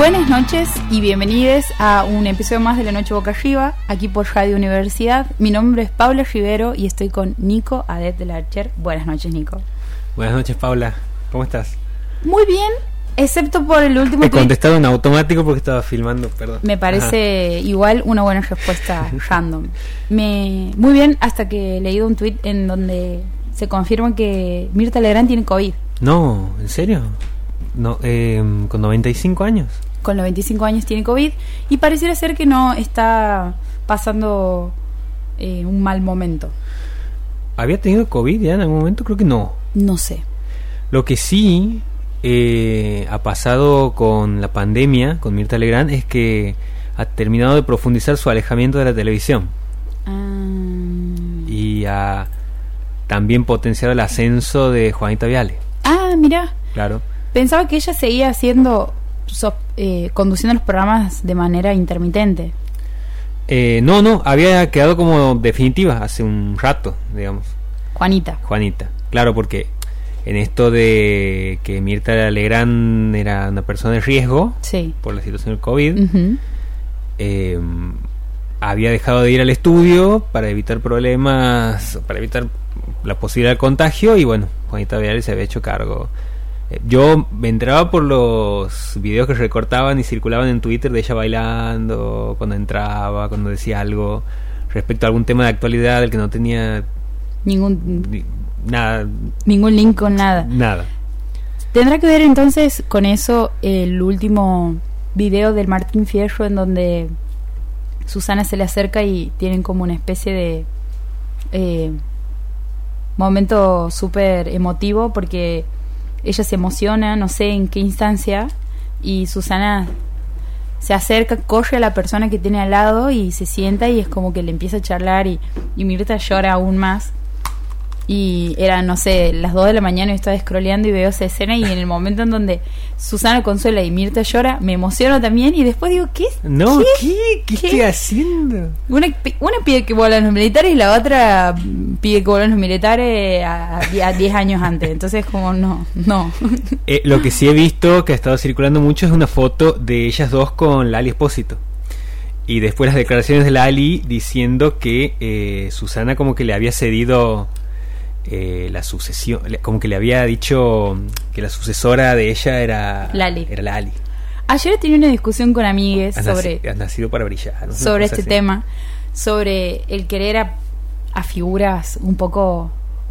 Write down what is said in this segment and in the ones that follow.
Buenas noches y bienvenidos a un episodio más de La Noche Boca Arriba, aquí por Radio Universidad. Mi nombre es Paula Rivero y estoy con Nico Adet del Archer. Buenas noches, Nico. Buenas noches, Paula. ¿Cómo estás? Muy bien, excepto por el último He contestado en automático porque estaba filmando, perdón. Me parece igual una buena respuesta random. Me, muy bien, hasta que he leído un tweet en donde se confirma que Mirta Legrand tiene COVID. No, ¿en serio? No, eh, con 95 años. Con 95 años tiene COVID y pareciera ser que no está pasando eh, un mal momento. ¿Había tenido COVID ya en algún momento? Creo que no. No sé. Lo que sí eh, ha pasado con la pandemia, con Mirta Legrand, es que ha terminado de profundizar su alejamiento de la televisión. Ah. Y ha también potenciado el ascenso de Juanita Viale. Ah, mira. Claro. Pensaba que ella seguía haciendo, so- eh, conduciendo los programas de manera intermitente. Eh, no, no, había quedado como definitiva hace un rato, digamos. Juanita. Juanita. Claro, porque en esto de que Mirta Legrand era una persona de riesgo Sí. por la situación del COVID, eh, había dejado de ir al estudio para evitar problemas, para evitar la posibilidad de contagio y bueno, Juanita Viale se había hecho cargo. Yo me entraba por los videos que recortaban y circulaban en Twitter de ella bailando, cuando entraba, cuando decía algo respecto a algún tema de actualidad del que no tenía Ningún, ni- nada, ningún link con nada. nada. Tendrá que ver entonces con eso el último video del Martín Fierro en donde Susana se le acerca y tienen como una especie de eh, momento súper emotivo porque ella se emociona, no sé en qué instancia, y Susana se acerca, corre a la persona que tiene al lado y se sienta y es como que le empieza a charlar y, y Mirta llora aún más. Y era, no sé, las 2 de la mañana y estaba scrolleando y veo esa escena y en el momento en donde Susana consuela y Mirta llora, me emociono también y después digo, ¿qué? No, ¿Qué? ¿qué? ¿Qué, ¿Qué? estoy haciendo? Una, una pide que vuelan los militares y la otra pide que vuelan los militares a 10 años antes. Entonces, como, no, no. Eh, lo que sí he visto que ha estado circulando mucho es una foto de ellas dos con Lali Espósito. Y después las declaraciones de Lali diciendo que eh, Susana como que le había cedido eh, la sucesión, como que le había dicho que la sucesora de ella era Lali. Era Lali. Ayer tenía una discusión con amigues Has, sobre... naci- has nacido para brillar. sobre este así. tema, sobre el querer a, a figuras un poco,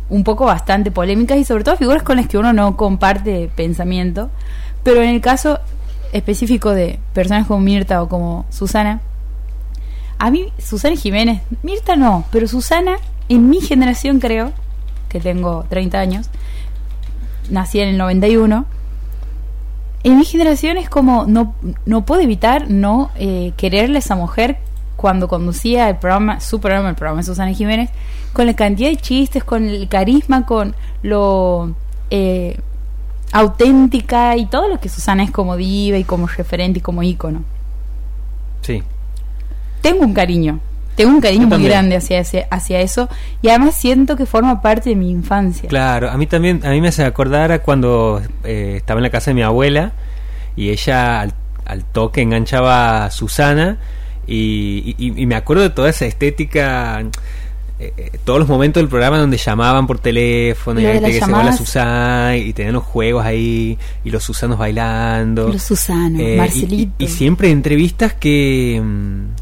un poco bastante polémicas y sobre todo figuras con las que uno no comparte pensamiento. Pero en el caso específico de personas como Mirta o como Susana, a mí Susana Jiménez, Mirta no, pero Susana en mi generación creo, que tengo 30 años, nací en el 91, en mi generación es como no, no puedo evitar no eh, quererle a esa mujer cuando conducía el programa, su programa, el programa de Susana Jiménez, con la cantidad de chistes, con el carisma, con lo eh, auténtica y todo lo que Susana es como diva y como referente y como ícono. Sí. Tengo un cariño, tengo un cariño muy grande hacia, ese, hacia eso y además siento que forma parte de mi infancia. Claro, a mí también, a mí me hace acordar a cuando eh, estaba en la casa de mi abuela y ella al, al toque enganchaba a Susana y, y- y me acuerdo de toda esa estética, eh, eh, todos los momentos del programa donde llamaban por teléfono y ahí te que se va la. Susana y tenían los juegos ahí y los Susanos bailando. Los Susano, Eh, Marcelito. Y, y siempre entrevistas que, mm,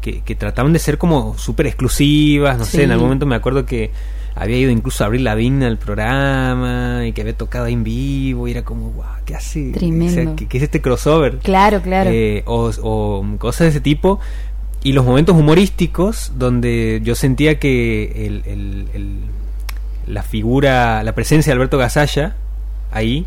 que, que trataban de ser como súper exclusivas, no Sí. sé, en algún momento me acuerdo que había ido incluso a abrir la vigna al programa y que había tocado en vivo y era como, wow, ¿qué hace? Tremendo. O sea, ¿qué, qué es este crossover? Claro, claro. Eh, o, o cosas de ese tipo. Y los momentos humorísticos donde yo sentía que el, el- el- la figura, la presencia de Alberto Gasalla ahí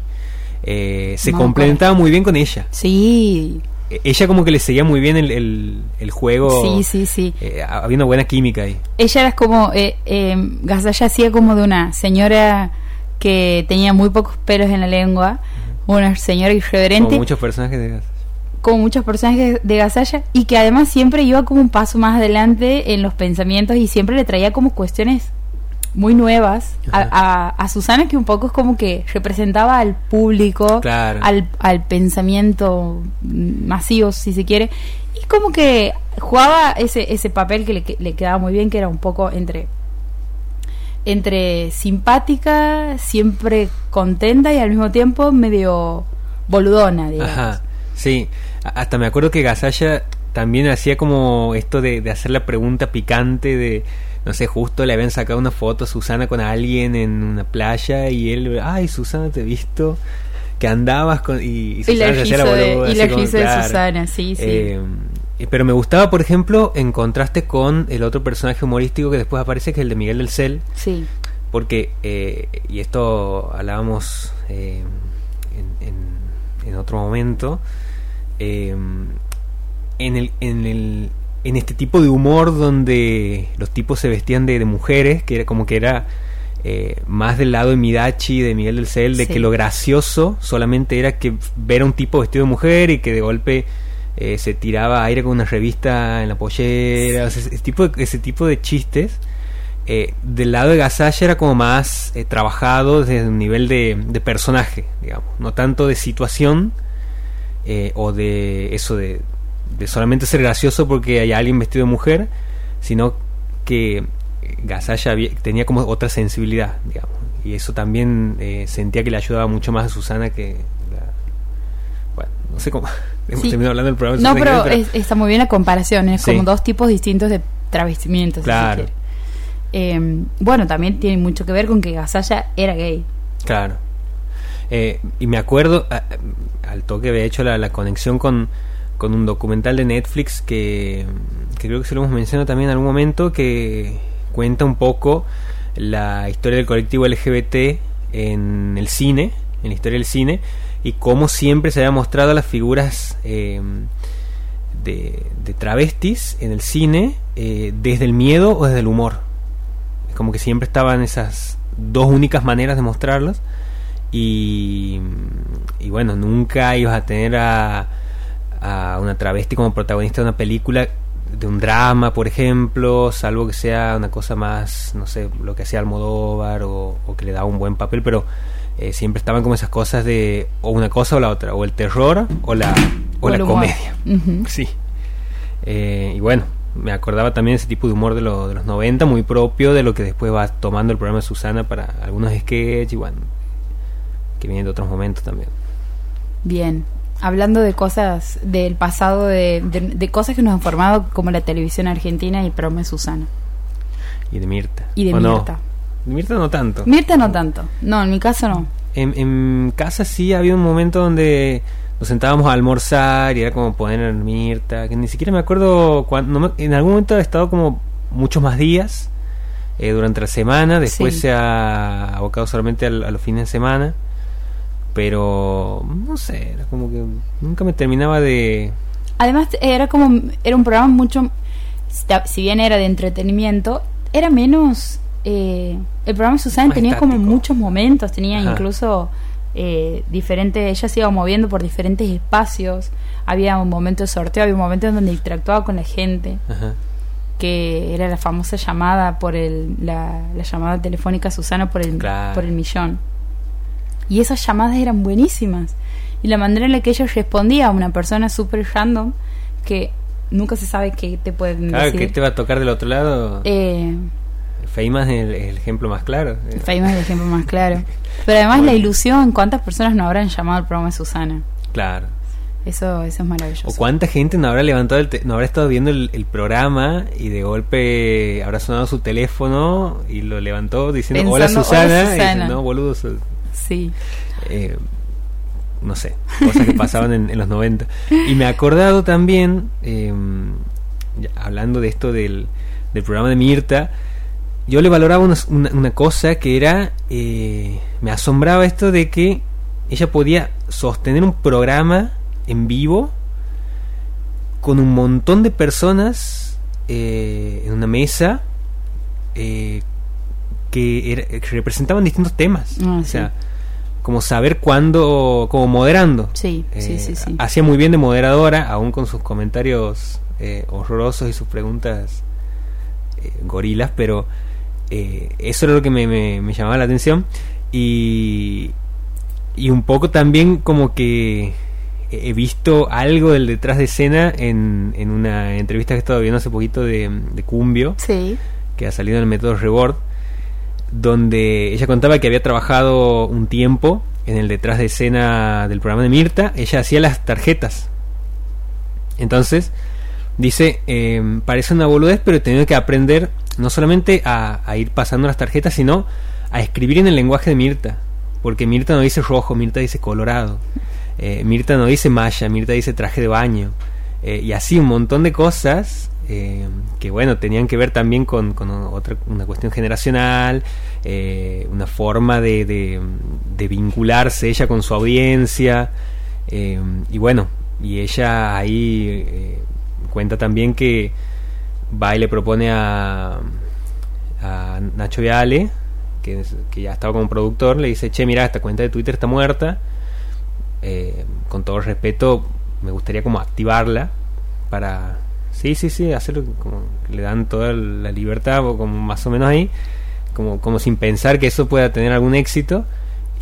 eh, se complementaba muy bien con ella. sí, Ella como que le seguía muy bien el, el, el juego. sí, sí, sí. Eh, había una buena química ahí. ella era como, eh, eh, Gasalla hacía como de una señora que tenía muy pocos pelos en la lengua, una señora irreverente, Como muchos personajes de Gas. como muchos personajes de Gasalla, y que además siempre iba como un paso más adelante en los pensamientos y siempre le traía como cuestiones muy nuevas. A, a- a Susana que un poco es como que representaba al público, Claro. al, al pensamiento masivo, si se quiere. Y como que jugaba ese, ese papel que le, que le quedaba muy bien, que era un poco entre entre simpática, siempre contenta y al mismo tiempo medio boludona, digamos. Ajá, sí. Hasta me acuerdo que Gasalla también hacía como esto de, de hacer la pregunta picante de, no sé, justo le habían sacado una foto a Susana con alguien en una playa y él, ay, Susana, te he visto que andabas con... Y, y Susana la se la boluda, y la como, de claro. Susana, sí, sí. Eh, pero me gustaba, por ejemplo, en contraste con el otro personaje humorístico que después aparece, que es el de Miguel del Cel, sí. porque, eh, y esto hablábamos eh, en, en- en otro momento, eh, en, el, en, el, en este tipo de humor donde los tipos se vestían de, de mujeres, que era como que era eh, más del lado de Midachi, de Miguel del Cel, de Sí. que lo gracioso solamente era que ver a un tipo vestido de mujer y que de golpe eh, se tiraba aire con una revista en la pollera, o sea, ese, tipo de, ese tipo de chistes. eh, del lado de Gasalla era como más eh, trabajado desde un nivel de, de personaje, digamos, no tanto de situación eh, o de eso de, de solamente ser gracioso porque hay alguien vestido de mujer, sino que había- tenía como otra sensibilidad, digamos, y eso también eh, sentía que le ayudaba mucho más a Susana que la- bueno, no sé cómo hemos Sí. terminado hablando del programa de No, Susana pero es- está muy bien la comparación, es Sí. como dos tipos distintos de travestimientos. Claro. Eh, bueno, también tiene mucho que ver con que Gasalla era gay. Claro. Eh, y me acuerdo, a- al toque había hecho la, la conexión con, con un documental de Netflix que, creo que se lo hemos mencionado también en algún momento, que cuenta un poco la historia del colectivo LGBT en el cine, en la historia del cine, y cómo siempre se había mostrado las figuras eh, de, de travestis en el cine eh, desde el miedo o desde el humor. Es como que siempre estaban esas dos únicas maneras de mostrarlas. Y, y bueno, nunca ibas a tener a, a una travesti como protagonista de una película, de un drama, por ejemplo, salvo que sea una cosa más, no sé, lo que hacía Almodóvar o, o que le daba un buen papel, pero eh, siempre estaban como esas cosas de o una cosa o la otra, o el terror o la, o la comedia. Sí. Eh, y bueno, me acordaba también ese tipo de humor de, lo- de los 90, muy propio de lo que después va tomando el programa de Susana para algunos sketches y bueno, que vienen de otros momentos también. Bien. Hablando de cosas del pasado, de, de- de cosas que nos han formado, como la televisión argentina y el programa de Susana. Y de Mirta. Y de ¿O no? Mirta. Mirta no tanto. Mirta no tanto. No, en mi caso no. En, en casa sí había un momento donde nos sentábamos a almorzar y era como poner Mirta, que ni siquiera me acuerdo cuándo. en algún momento he estado como muchos más días eh, durante la semana, después Sí. se ha abocado solamente al- a los fines de semana, pero no sé, era como que nunca me terminaba de... Además, era como. Era un programa mucho. Si bien era de entretenimiento, era menos. eh, el programa Susana tenía como muchos momentos, tenía Ajá. incluso eh, diferentes. Ella se iba moviendo por diferentes espacios. Había un momento de sorteo, había un momento en donde interactuaba con la gente, Ajá. que era la famosa llamada por el. La, la llamada telefónica Susana por el, Claro. por el millón. Y esas llamadas eran buenísimas. Y la manera en la que ella respondía a una persona súper random que nunca se sabe qué te pueden Claro, decir. que te va a tocar del otro lado. Eh, Feima es el, el ejemplo más claro. Faima es el ejemplo más claro. Pero además la ilusión, ¿cuántas personas no habrán llamado al programa de Susana? Claro. Eso, eso es maravilloso. O cuánta gente no habrá levantado el no habrá estado viendo el, el programa y de golpe habrá sonado su teléfono y lo levantó diciendo hola Pensando, Susana, "Hola, y dice, Susana". no boludo sos-". Sí. Eh, no sé cosas que pasaban en, los 90 y me he acordado también ya hablando de esto del, programa de Mirta yo le valoraba una cosa que era eh, me asombraba esto de que ella podía sostener un programa en vivo con un montón de personas eh, en una mesa eh, que, era- que representaban distintos temas. Ah, o sí. sea, como saber cuándo, como moderando. Sí, sí, Eh, sí, sí. Hacía muy bien de moderadora, aún con sus comentarios eh, horrorosos y sus preguntas eh, gorilas, pero eh, eso era lo que me, me, me llamaba la atención. Y, y un poco también como que he visto algo del detrás de escena en, en una entrevista que he estado viendo hace poquito de, de Cumbio, Sí. que ha salido en el método Reward, donde ella contaba que había trabajado un tiempo en el detrás de escena del programa de Mirta, ella hacía las tarjetas. Entonces, dice, eh, parece una boludez, pero he tenido que aprender no solamente a, ir pasando las tarjetas, sino a escribir en el lenguaje de Mirta. Porque Mirta no dice rojo, Mirta dice colorado. Eh, Mirta no dice malla, Mirta dice traje de baño. Eh, y así un montón de cosas eh, que, bueno, tenían que ver también con, otra, una cuestión generacional, eh, una forma de, de- vincularse ella con su audiencia. eh, y bueno, y ella ahí eh, cuenta también que va y le propone a, a Nacho Viale, que, ya estaba como productor, le dice, che, mira, esta cuenta de Twitter está muerta. Con todo el respeto, me gustaría como activarla para... Sí, sí, sí, hacerlo como que le dan toda la libertad, o como más o menos ahí, como, como sin pensar que eso pueda tener algún éxito.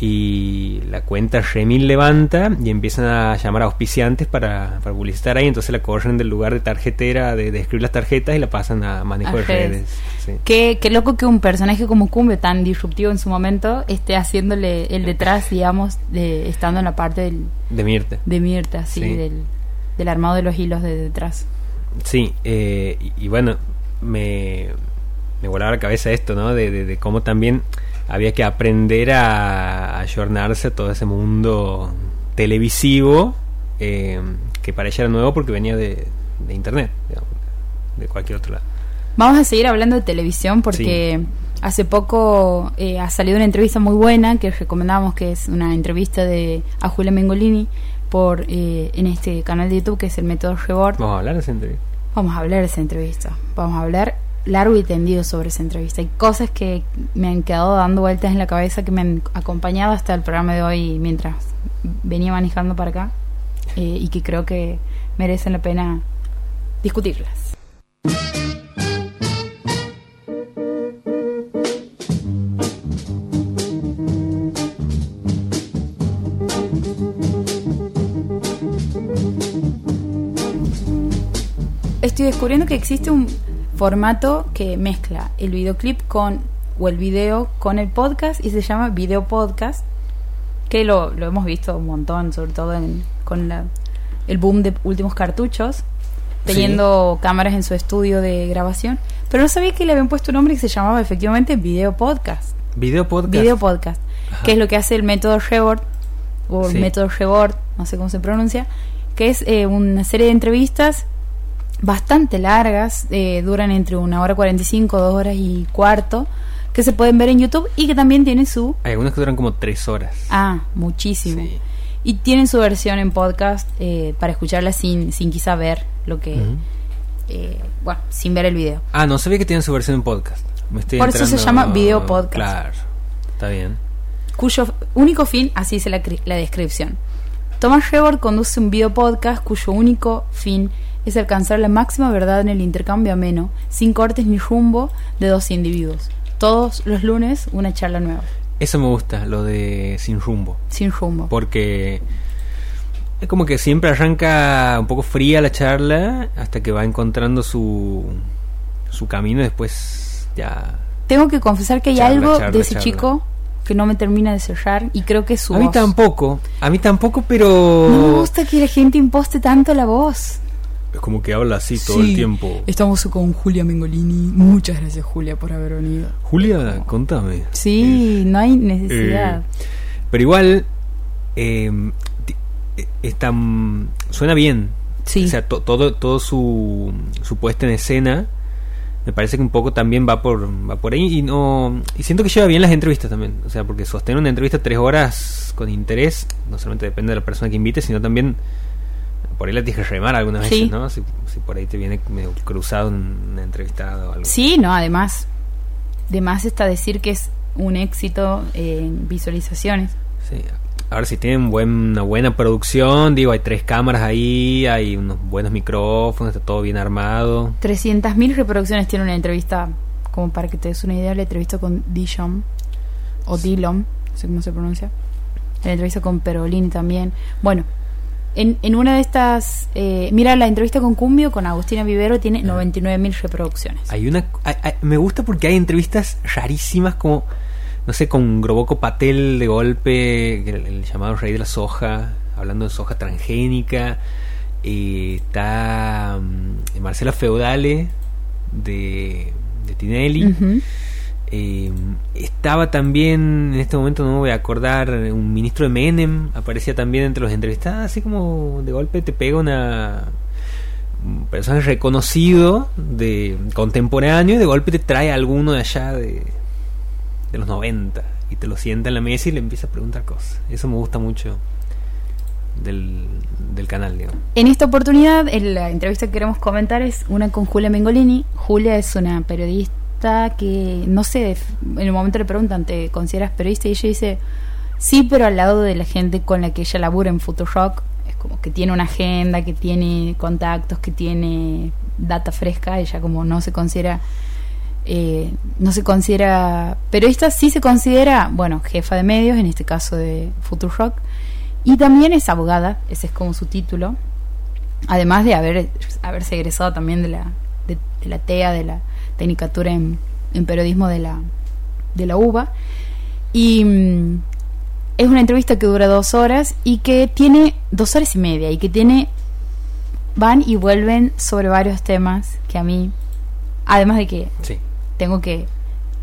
Y la cuenta Remil levanta y empiezan a llamar a auspiciantes para, para publicitar ahí. Entonces la corren del lugar de tarjetera, de, de escribir las tarjetas y la pasan a manejo A de redes. redes. sí. Qué, qué loco que un personaje como Cumbio, tan disruptivo en su momento, esté haciéndole el detrás, digamos, de estando en la parte del, De Mirta. de Mirta, Sí. del, del armado de los hilos de detrás. Sí, eh, y, y bueno, me, me volaba la cabeza esto, ¿no? De, de- de cómo también había que aprender a ayornarse a todo ese mundo televisivo eh, que para ella era nuevo porque venía de, de internet, digamos, de cualquier otro lado. Vamos a seguir hablando de televisión porque hace poco eh, ha salido una entrevista muy buena que recomendamos, que es una entrevista de a Julia Mengolini por eh, en este canal de YouTube que es el Método Rebord. Vamos a hablar de esa entrevista. Vamos a hablar de esa entrevista. Vamos a hablar largo y tendido sobre esa entrevista. Hay cosas que me han quedado dando vueltas en la cabeza que me han acompañado hasta el programa de hoy mientras venía manejando para acá eh, y que creo que merecen la pena discutirlas. Estoy descubriendo que existe un formato que mezcla el videoclip con o el video con el podcast y se llama video podcast que lo, lo hemos visto un montón sobre todo en- con la- el boom de últimos cartuchos teniendo cámaras en su estudio de grabación pero no sabía que le habían puesto un nombre que se llamaba efectivamente video podcast Video podcast. video podcast Ajá. que es lo que hace el método Rebord o el método Rebord no sé cómo se pronuncia que es eh, una serie de entrevistas bastante largas eh, duran entre una hora 45 dos horas y cuarto que se pueden ver en YouTube y que también tienen su Hay algunas que duran como tres horas. ah muchísimo Sí. y tienen su versión en podcast eh, para escucharla sin sin quizá ver lo que eh, bueno sin ver el video Ah, no sabía que tienen su versión en podcast. Me estoy Por eso se llama video podcast. Claro, está bien. cuyo único fin, así dice la, la descripción. Thomas Rebord conduce un video podcast cuyo único fin es alcanzar la máxima verdad en el intercambio ameno, sin cortes ni rumbo de dos individuos. Todos los lunes una charla nueva, Eso me gusta, lo de sin rumbo. sin rumbo. Porque es como que siempre arranca un poco fría la charla hasta que va encontrando su, su camino y después ya... Tengo que confesar que hay Charla, algo charla, de ese charla. chico que no me termina de cerrar y creo que es su A mí tampoco, a mí tampoco, pero... No me gusta que la gente imposte tanto la voz. Es como que habla así todo Sí. el tiempo. Estamos con Julia Mengolini. Muchas gracias Julia por haber venido. Julia, contame. Sí, no hay necesidad. Eh, pero igual, eh, ti- eh, está, mm, suena bien. Sí. O sea, to- todo, todo su, su puesta en escena me parece que un poco también va por, va por ahí y no y siento que lleva bien las entrevistas también. O sea, porque sostener una entrevista tres horas con interés no solamente depende de la persona que invite, sino también por ahí la tienes que remar algunas Sí. veces, ¿no? Si, si por ahí te viene medio cruzado un entrevistado o algo. Sí, no, además, de más está decir que es un éxito en visualizaciones. Sí. Ahora si tienen buen, una buena producción, digo, hay tres cámaras ahí, hay unos buenos micrófonos, está todo bien armado. 300.000 reproducciones tiene una entrevista como para que te des una idea, la entrevista con Dijon, o Dillon, no sé cómo se pronuncia. La entrevista con Perolini también. Bueno, en, en una de estas. Eh, mira, la entrevista con Cumbio, con Agustina Vivero, tiene 99.000 reproducciones. Hay una. hay- hay- me gusta porque hay entrevistas rarísimas como. No sé, con Groboco Patel de golpe, el, el llamado rey de la soja, hablando de soja transgénica. Eh, está mm, Marcela Feudale de, de Tinelli. Ujú. Eh, estaba también, en este momento no me voy a acordar, un ministro de Menem, aparecía también entre los entrevistados, así como de golpe te pega una un personaje reconocido de contemporáneo y de golpe te trae alguno de allá de, de los 90 y te lo sienta en la mesa y le empieza a preguntar cosas. Eso me gusta mucho del, del canal, digamos. En esta oportunidad, en la entrevista que queremos comentar es una con Julia Mengolini. Julia es una periodista que, no sé, en el momento le preguntan, ¿te consideras periodista? Y ella dice, sí, pero al lado de la gente con la que ella labura en Futurock, es como que tiene una agenda, que tiene contactos, que tiene data fresca, ella como no se considera... eh, no se considera periodista, sí se considera, bueno, jefa de medios, en este caso de Futurock, y también es abogada, ese es como su título, además de haber haberse egresado también de la, de la TEA, de la Tecnicatura en, en Periodismo de la, de la UBA. Y mm, es una entrevista que dura dos horas y que tiene dos horas y media y que tiene van y vuelven sobre varios temas que a mí, además de que Sí. tengo que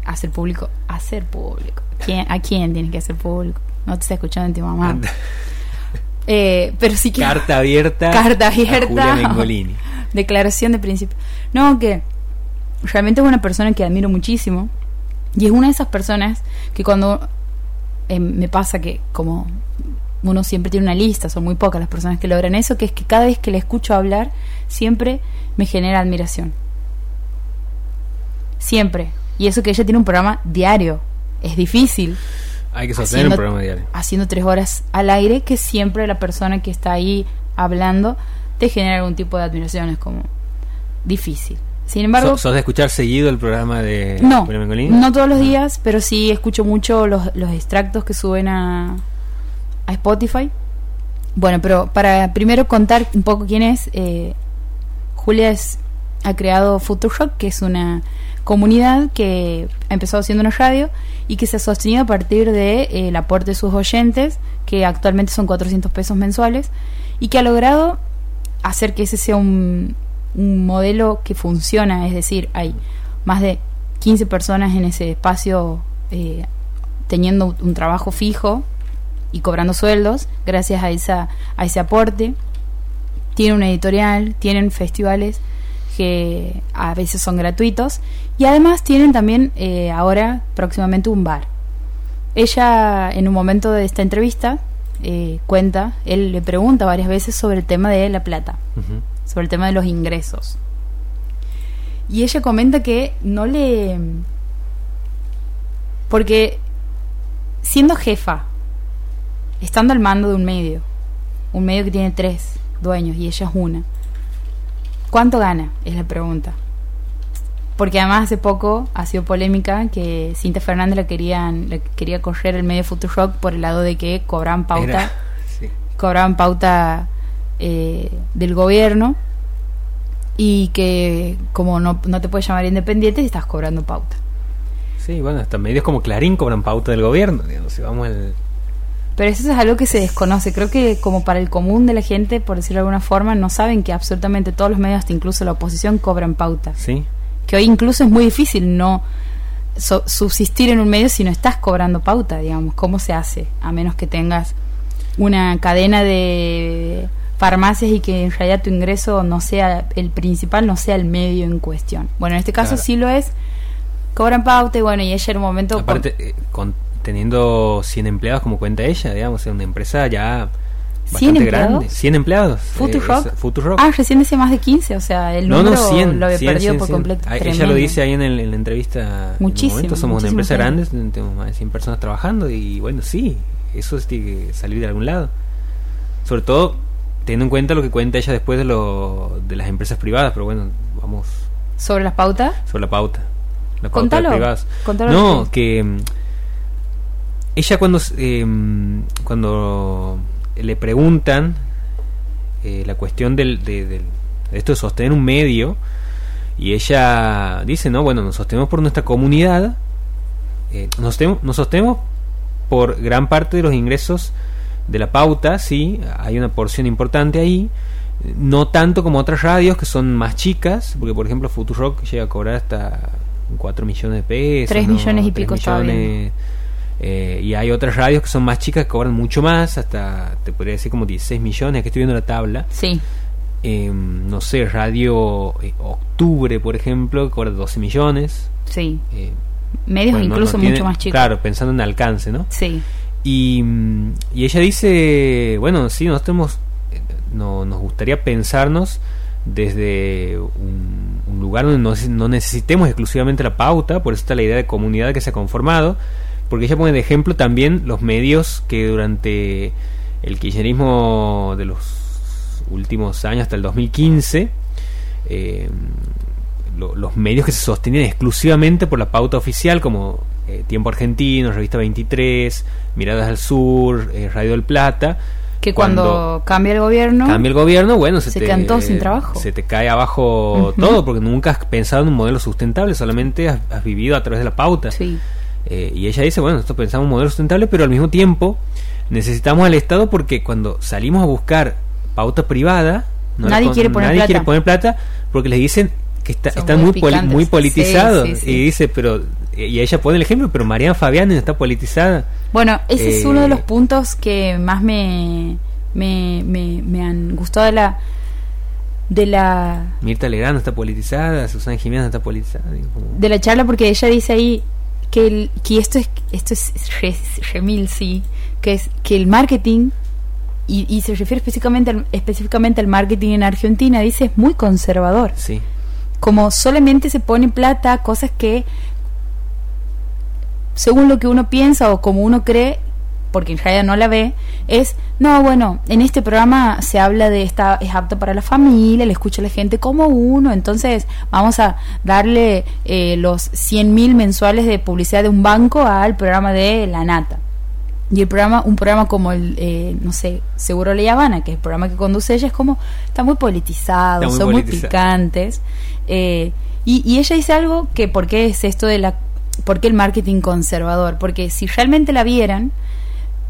hacer público, hacer público. ¿Quién- ¿A quién tienes que hacer público? No te está escuchando tu mamá. Eh, pero sí que Carta abierta. Carta a abierta. Julia Mengolini. declaración de principio. No, que realmente es una persona que admiro muchísimo y es una de esas personas que cuando eh, me pasa que como uno siempre tiene una lista, son muy pocas las personas que logran eso, que es que cada vez que le escucho hablar siempre me genera admiración. Siempre. Y eso que ella tiene un programa diario. Es difícil Hay que sostener Haciendo- un programa diario. haciendo tres horas al aire que siempre la persona que está ahí hablando te genera algún tipo de admiración. Es como difícil. Sin embargo, ¿So- ¿Sos de escuchar seguido el programa de no, no todos los días, pero sí escucho mucho los, los extractos que suben a, a Spotify. Bueno, pero para primero contar un poco quién es, eh, Julia es, ha creado Futurock, que es una comunidad que ha empezado haciendo una radio y que se ha sostenido a partir de eh, el aporte de sus oyentes, que actualmente son 400 pesos mensuales, y que ha logrado hacer que ese sea un, un modelo que funciona, es decir, hay más de 15 personas en ese espacio eh, teniendo un trabajo fijo y cobrando sueldos gracias a, esa, a ese aporte. Tiene una editorial, tienen festivales que a veces son gratuitos y además tienen también eh, ahora próximamente un bar. Ella en un momento de esta entrevista eh, cuenta, él le pregunta varias veces sobre el tema de la plata. Sobre el tema de los ingresos. Y ella comenta que no le... Porque siendo jefa, estando al mando de un medio, un medio que tiene tres dueños y ella es una, ¿cuánto gana? Es la pregunta. Porque además hace poco ha sido polémica que Cinta Fernández la querían, la quería correr el medio Futurock por el lado de que cobraban pauta Era- sí. cobraban pauta eh, del gobierno y que como no, no te puedes llamar independiente estás cobrando pauta. Sí, bueno, hasta medios como Clarín cobran pauta del gobierno. Digamos, si vamos al. Pero eso es algo que se desconoce. Creo que como para el común de la gente, por decirlo de alguna forma, no saben que absolutamente todos los medios, hasta incluso la oposición, cobran pauta. Sí. Que hoy incluso es muy difícil no so- subsistir en un medio si no estás cobrando pauta, digamos. ¿Cómo se hace? A menos que tengas una cadena de farmacias y que en realidad tu ingreso no sea el principal, no sea el medio en cuestión. Bueno, en este caso Claro. sí lo es. Cobran pauta y bueno, y ella en un momento... Aparte, eh, con, teniendo 100 empleados como cuenta ella, digamos, es una empresa ya 100 bastante empleados. grande. 100 empleados. Futurock. Eh, Futurock. Ah, recién decía más de 15, o sea, el no, número no, 100. lo había 100, perdido 100, por 100. completo. Ah, Ella lo dice ahí en, el- en la entrevista. en Muchísimo, momento. Somos una muchísima empresa grande, tenemos más de 100 personas trabajando y bueno, sí, eso tiene que salir de algún lado. Sobre todo teniendo en cuenta lo que cuenta ella después de, lo, de las empresas privadas, pero bueno, vamos. Sobre las pautas, sobre la pauta. la pauta de Contalo, contalo no, que mm, ella cuando eh, cuando le preguntan eh, la cuestión del, de, del- de esto de sostener un medio y ella dice no bueno nos sostenemos por nuestra comunidad eh, nos, sostenemos, nos sostenemos por gran parte de los ingresos de la pauta sí hay una porción importante ahí no tanto como otras radios que son más chicas porque por ejemplo Futurock llega a cobrar hasta 4 millones de pesos Tres ¿no? millones y pico millones. Eh, y hay otras radios que son más chicas que cobran mucho más, hasta te podría decir como 16 millones, que estoy viendo la tabla. Sí, Eh, no sé, Radio eh, Octubre, por ejemplo, que cobra 12 millones. sí. Eh, Medios bueno, no- incluso no tiene- mucho más chicos. Claro, pensando en alcance, ¿no? Sí, Y, ella dice, bueno, sí, nosotros hemos- no, nos gustaría pensarnos desde un, un lugar donde no, necesitemos exclusivamente la pauta, por eso está la idea de comunidad que se ha conformado, porque ella pone de ejemplo también los medios que durante el kirchnerismo de los últimos años, hasta el 2015, eh, lo- los medios que se sostenían exclusivamente por la pauta oficial, como eh, Tiempo Argentino, Revista 23, Miradas al Sur, eh, Radio del Plata. que cuando, cambia el gobierno, cambia el gobierno, bueno, se, Se te, quedan todos sin trabajo. Se te cae abajo todo, porque nunca has pensado en un modelo sustentable, solamente has, has vivido a través de la pauta. sí, Eh, y ella dice, bueno, nosotros pensamos en un modelo sustentable, pero al mismo tiempo necesitamos al Estado porque cuando salimos a buscar pauta privada, no Nadie la quiere poner nadie plata. quiere poner plata porque les dicen que está- están muy muy, poli- muy politizados. Sí, sí, sí. Y dice, pero... Y ella pone el ejemplo, pero Mariana Fabián está politizada. Bueno, ese es Eh, uno de los puntos que más me, me, me, me han gustado de la de la Mirta Legrand está politizada, Susana Jiménez está politizada. digo, como- de la charla porque ella dice ahí que, el- que esto es esto es re- remil sí que es que el marketing y, y se refiere específicamente al, específicamente al marketing en Argentina dice es muy conservador Sí, como solamente se pone plata cosas que según lo que uno piensa o como uno cree porque en realidad no la ve es no bueno en este programa se habla de esta es apto para la familia le escucha a la gente como uno entonces vamos a darle eh, los 100 mil mensuales de publicidad de un banco al programa de la nata y el programa, un programa como el, eh, no sé, Seguro La Habana, que es el programa que conduce ella, es como, está muy politizado, Está muy son muy picantes. eh, y, y ella dice algo que, ¿por qué es esto de la, por qué el marketing conservador? Porque si realmente la vieran,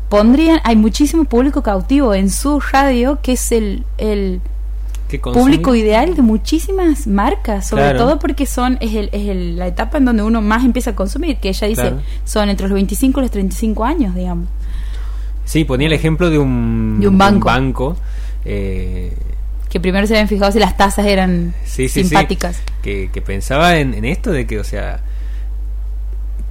pondrían, hay muchísimo público cautivo en su radio, que es el, el público ideal de muchísimas marcas, sobre Claro. todo porque son es, el, es el- la etapa en donde uno más empieza a consumir, que ella dice Claro. son entre los 25 y los 35 años, digamos. Sí, ponía el ejemplo de un, De un banco. banco, eh, Que primero se habían fijado si las tasas eran sí, sí, sí, simpáticas. que, que pensaba en, en esto de que, o sea,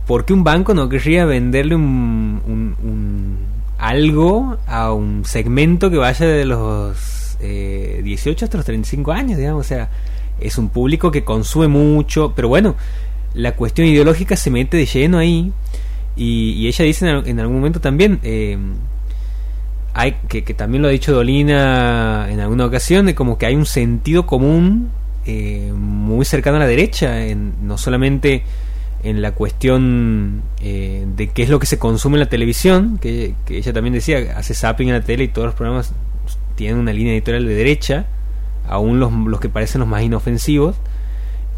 ¿por qué un banco no querría venderle un, algo a un segmento que vaya de los eh, 18 hasta los 35 años, digamos? O sea, es un público que consume mucho, pero bueno, la cuestión ideológica se mete de lleno ahí. Y, ella dice en, en algún momento también, eh, hay, que, que también lo ha dicho Dolina en alguna ocasión, de como que hay un sentido común eh, muy cercano a la derecha, en, no solamente en la cuestión eh, de qué es lo que se consume en la televisión, que, que ella también decía, hace zapping en la tele y todos los programas tienen una línea editorial de derecha, aún los, los que parecen los más inofensivos,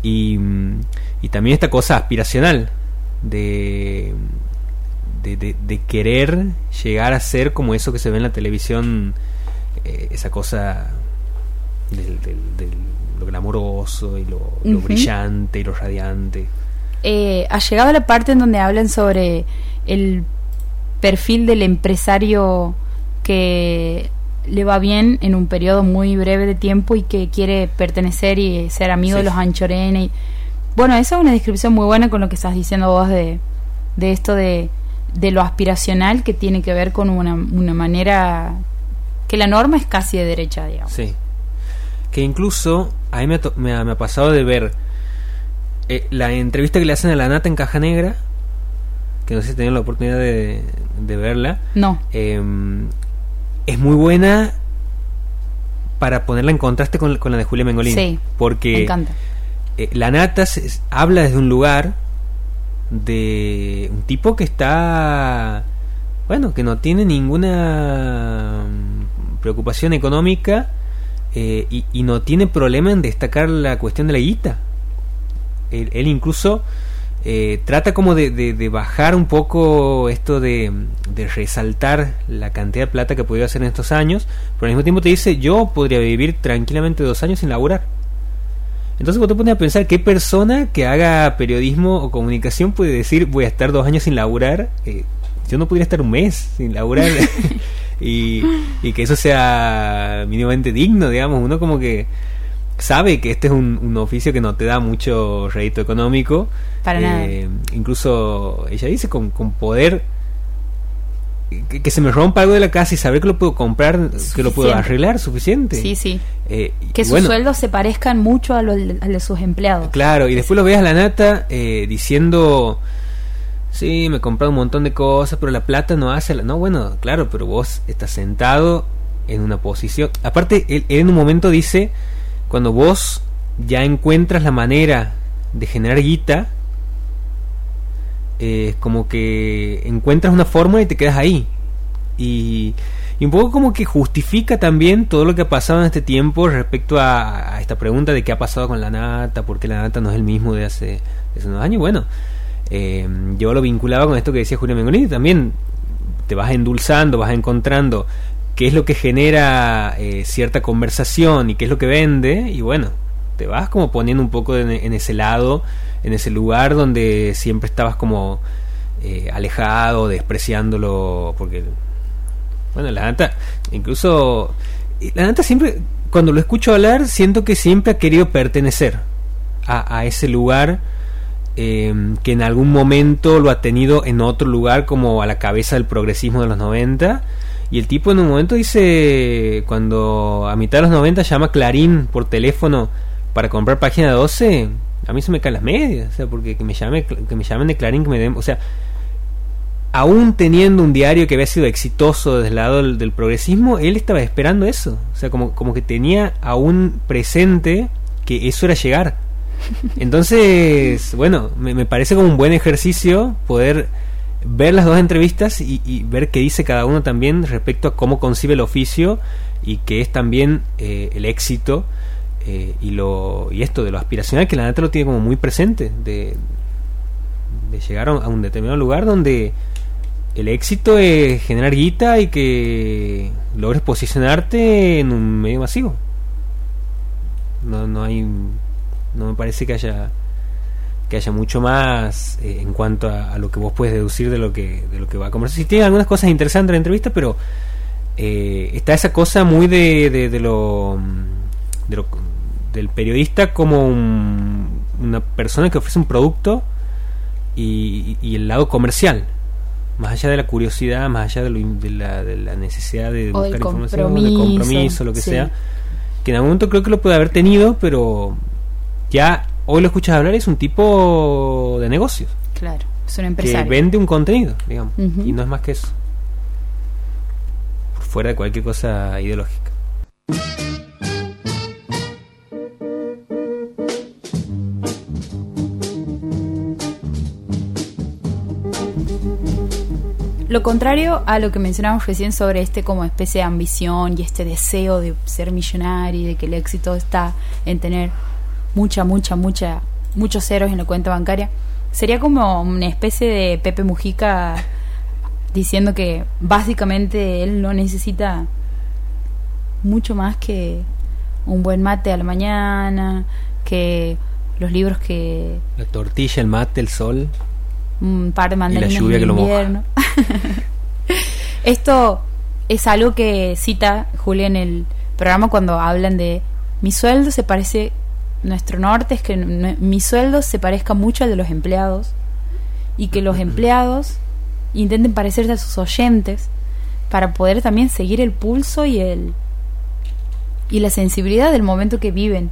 y, y también esta cosa aspiracional de, de, de- de querer llegar a ser como eso que se ve en la televisión, eh, esa cosa del, del- del- lo glamoroso y lo, brillante y lo radiante. Eh, ha llegado la parte en donde hablan sobre el perfil del empresario que le va bien en un periodo muy breve de tiempo y que quiere pertenecer y ser amigo Sí. de los anchorenes. y- Bueno, esa es una descripción muy buena con lo que estás diciendo vos de, de esto de, de lo aspiracional que tiene que ver con una, una manera que la norma es casi de derecha, digamos. Sí. Que incluso a mí me ha, to- me ha- me ha pasado de ver eh, la entrevista que le hacen a la Nata en Caja Negra, que no sé si tenían la oportunidad de, de verla. No, eh, es muy buena para ponerla en contraste con, con la de Julia Mengolini. Sí, porque me encanta. eh, la Nata se- habla desde un lugar de un tipo que está, bueno, que no tiene ninguna mm, preocupación económica eh, y, no tiene problema en destacar la cuestión de la guita. Él, incluso eh, trata como de, bajar un poco esto de, de, resaltar la cantidad de plata que podía hacer en estos años, pero al mismo tiempo te dice, yo podría vivir tranquilamente dos años sin laburar. Entonces vos te pones a pensar qué persona que haga periodismo o comunicación puede decir voy a estar dos años sin laburar. Eh, yo no podría estar un mes sin laburar y, que eso sea mínimamente digno, digamos. Uno como que sabe que este es un, oficio que no te da mucho rédito económico. Para nada. Eh, incluso ella dice con, con poder que, se me rompa algo de la casa y saber que lo puedo comprar, que lo puedo arreglar, suficiente. Sí, sí. Eh, que sus sueldos se parezcan mucho a los de sus empleados. Claro, y después lo veas a la nata eh, diciendo, sí, me he comprado un montón de cosas, pero la plata no hace... La... No, bueno, claro, pero vos estás sentado en una posición... Aparte, él en un momento dice, cuando vos ya encuentras la manera de generar guita, eh, como que encuentras una fórmula y te quedas ahí. Y, un poco como que justifica también todo lo que ha pasado en este tiempo respecto a, esta pregunta de qué ha pasado con la nata, por qué la nata no es el mismo de hace, unos años. Bueno, eh, yo lo vinculaba con esto que decía Julio Mengolini, también te vas endulzando, vas encontrando qué es lo que genera eh, cierta conversación y qué es lo que vende, y bueno, te vas como poniendo un poco en ese lado en ese lugar donde siempre estabas como eh, alejado, despreciándolo, porque, bueno, la Nata, incluso, la Nata siempre, cuando lo escucho hablar, siento que siempre ha querido pertenecer a, ese lugar. Eh, que en algún momento lo ha tenido en otro lugar como a la cabeza del progresismo de los 90 y el tipo en un momento dice cuando a mitad de los 90 llama Clarín por teléfono para comprar página 12 a mí se me caen las medias, o sea, porque que me llame, que me llamen de Clarín, que me den, o sea, aún teniendo un diario que había sido exitoso desde el lado del, progresismo, él estaba esperando eso, o sea, como, como que tenía aún presente que eso era llegar. Entonces, bueno, me, parece como un buen ejercicio poder ver las dos entrevistas y, ver qué dice cada uno también respecto a cómo concibe el oficio y qué es también eh, el éxito eh, y lo y esto de lo aspiracional que la nata lo tiene como muy presente de, de llegar a un determinado lugar donde el éxito es generar guita y que logres posicionarte en un medio masivo. No no hay no me parece que haya que haya mucho más eh, en cuanto a, lo que vos puedes deducir de lo que de lo que va a conversar. Si tiene algunas cosas interesantes en la entrevista, pero eh, está esa cosa muy de, de, de lo de lo del periodista como una persona que ofrece un producto y, el lado comercial, más allá de la curiosidad, más allá de, la, necesidad de buscar información, de compromiso, lo que sea, que en algún momento creo que lo puede haber tenido, pero ya hoy lo escuchas hablar, es un tipo de negocios. Claro, es un empresario. Que vende un contenido, digamos, y no es más que eso. Por fuera de cualquier cosa ideológica. Lo contrario a lo que mencionamos recién sobre este como especie de ambición y este deseo de ser millonario y de que el éxito está en tener mucha, mucha, mucha, muchos ceros en la cuenta bancaria, sería como una especie de Pepe Mujica diciendo que básicamente él no necesita mucho más que un buen mate a la mañana, que los libros que... La tortilla, el mate, el sol. un par de mandarinas en invierno. Esto es algo que cita Julia en el programa cuando hablan de mi sueldo se parece nuestro norte es que mi sueldo se parezca mucho al de los empleados y que los empleados intenten parecerse a sus oyentes para poder también seguir el pulso y el y la sensibilidad del momento que viven.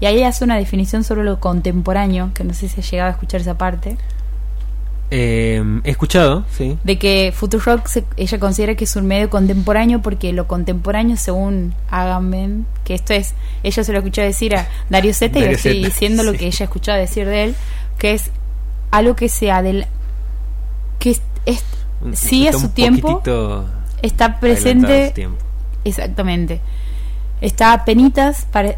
Y ahí hace una definición sobre lo contemporáneo, que no sé si ha llegado a escuchar esa parte. Eh, he escuchado, sí. De que Futurock ella considera que es un medio contemporáneo porque lo contemporáneo, según Agamben, que esto es, ella se lo escuchó decir a Dario Zeta y yo estoy diciendo lo que ella escuchó decir de él, que es algo que sea del que es, es sí a su tiempo está presente exactamente. Está a penitas para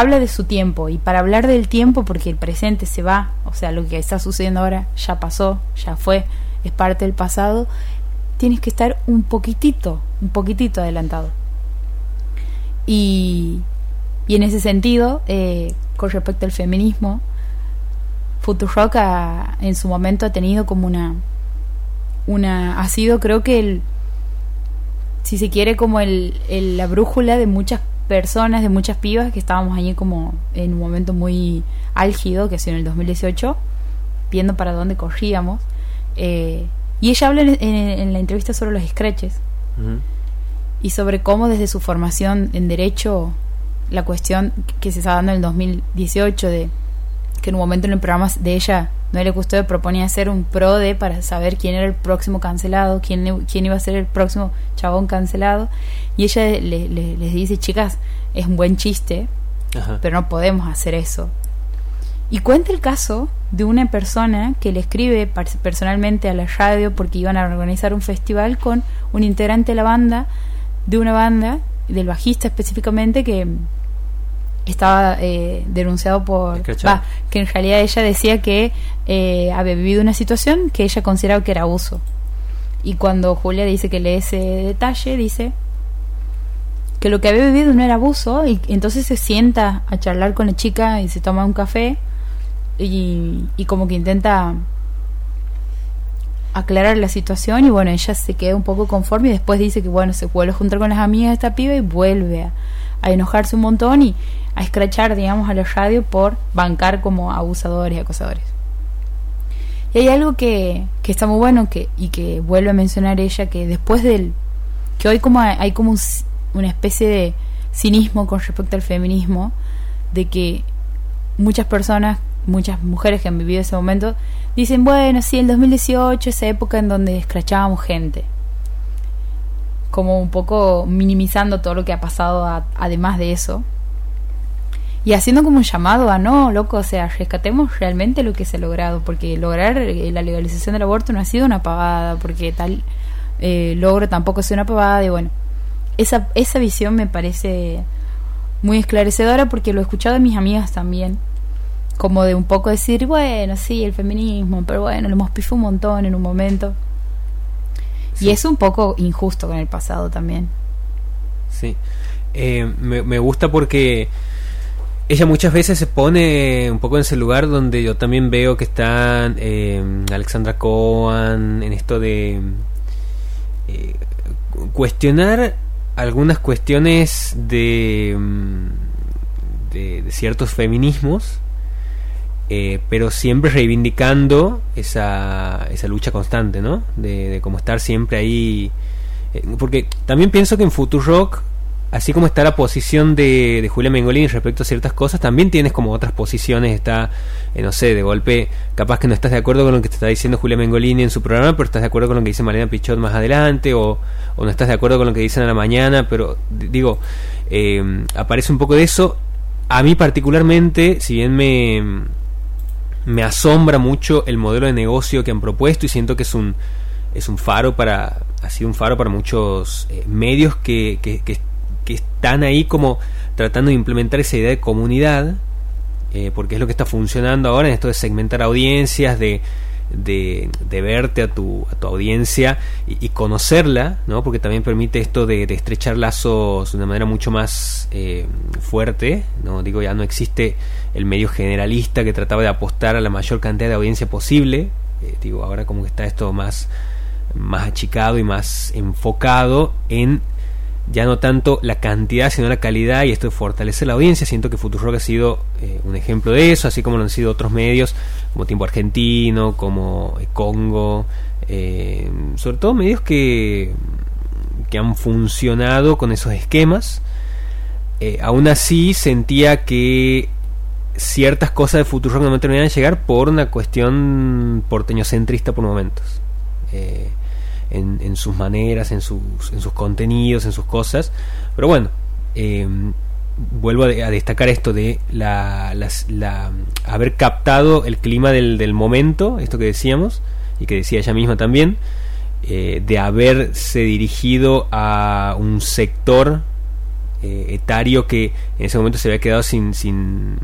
habla de su tiempo y para hablar del tiempo porque el presente se va o sea lo que está sucediendo ahora ya pasó ya fue es parte del pasado tienes que estar un poquitito un poquitito adelantado. Y, y en ese sentido eh, con respecto al feminismo Futurock en su momento ha tenido como una una ha sido creo que el si se quiere como el, la brújula de muchas personas de muchas pibas que estábamos allí como en un momento muy álgido que ha sido en el 2018 viendo para dónde corríamos eh, y ella habla en, la entrevista sobre los scratches y sobre cómo desde su formación en derecho la cuestión que se está dando en el 2018 de que en un momento en el programa de ella Noelia Custodio proponía hacer un pro de para saber quién era el próximo cancelado, quién, quién iba a ser el próximo chabón cancelado. Y ella les dice, chicas, es un buen chiste, pero no podemos hacer eso. Y cuenta el caso de una persona que le escribe personalmente a la radio porque iban a organizar un festival con un integrante de la banda, de una banda, del bajista específicamente, que estaba eh, denunciado por que en realidad ella decía que eh, había vivido una situación que ella consideraba que era abuso. Y cuando Julia dice que lee ese detalle dice que lo que había vivido no era abuso y entonces se sienta a charlar con la chica y se toma un café y, y como que intenta aclarar la situación y bueno ella se queda un poco conforme y después dice que bueno se vuelve a juntar con las amigas de esta piba y vuelve a, a enojarse un montón y a escrachar, digamos, a la radio por bancar como abusadores y acosadores. Y hay algo que, que está muy bueno que, y que vuelve a mencionar ella, que después del... que hoy como hay, como una especie de cinismo con respecto al feminismo, de que muchas personas, muchas mujeres que han vivido ese momento, dicen, bueno, sí, el 2018, esa época en donde escrachábamos gente como un poco minimizando todo lo que ha pasado además de eso. Y haciendo como un llamado a no, loco, o sea, rescatemos realmente lo que se ha logrado, porque lograr eh, la legalización del aborto no ha sido una pavada, porque tal eh, logro tampoco ha sido una pavada, y bueno, esa, esa visión me parece muy esclarecedora porque lo he escuchado de mis amigas también, como de un poco decir, bueno, sí, el feminismo, pero bueno, lo hemos pifado un montón en un momento. Y es un poco injusto con el pasado también. Sí. Eh, me, gusta porque ella muchas veces se pone un poco en ese lugar donde yo también veo que están eh, Alexandra Cohen en esto de eh, cuestionar algunas cuestiones de, mm, de ciertos feminismos eh, pero siempre reivindicando esa, esa lucha constante, ¿no? De, de como estar siempre ahí. Eh, porque también pienso que en Rock así como está la posición de, de Julia Mengolini respecto a ciertas cosas, también tienes como otras posiciones. Está, eh, no sé, de golpe, capaz que no estás de acuerdo con lo que te está diciendo Julia Mengolini en su programa, pero estás de acuerdo con lo que dice Mariana Pichot más adelante, o, no estás de acuerdo con lo que dicen a la mañana, pero digo, aparece un poco de eso. A mí particularmente, si bien me me asombra mucho el modelo de negocio que han propuesto y siento que es un es un faro para ha sido un faro para muchos eh, medios que, que, están ahí como tratando de implementar esa idea de comunidad eh, porque es lo que está funcionando ahora en esto de segmentar audiencias de de, de, verte a tu, a tu audiencia y, conocerla, ¿no? porque también permite esto de, estrechar lazos de una manera mucho más eh, fuerte. ¿no? Digo, ya no existe el medio generalista que trataba de apostar a la mayor cantidad de audiencia posible. Eh, digo, ahora como que está esto más, más achicado y más enfocado en ya no tanto la cantidad sino la calidad y esto fortalece la audiencia. Siento que Futurock ha sido eh, un ejemplo de eso así como lo han sido otros medios como Tiempo Argentino como eh, Congo eh, sobre todo medios que que han funcionado con esos esquemas. Aún así sentía que ciertas cosas de Futurock no me terminaban de llegar por una cuestión porteño centrista por momentos en, sus maneras, en sus, en sus contenidos, en sus cosas. Pero bueno, em, vuelvo a, destacar esto de la, la, haber captado el clima del, del, momento, esto que decíamos, y que decía ella misma también, eh, de haberse dirigido a un sector eh, etario que en ese momento se había quedado sin, sin,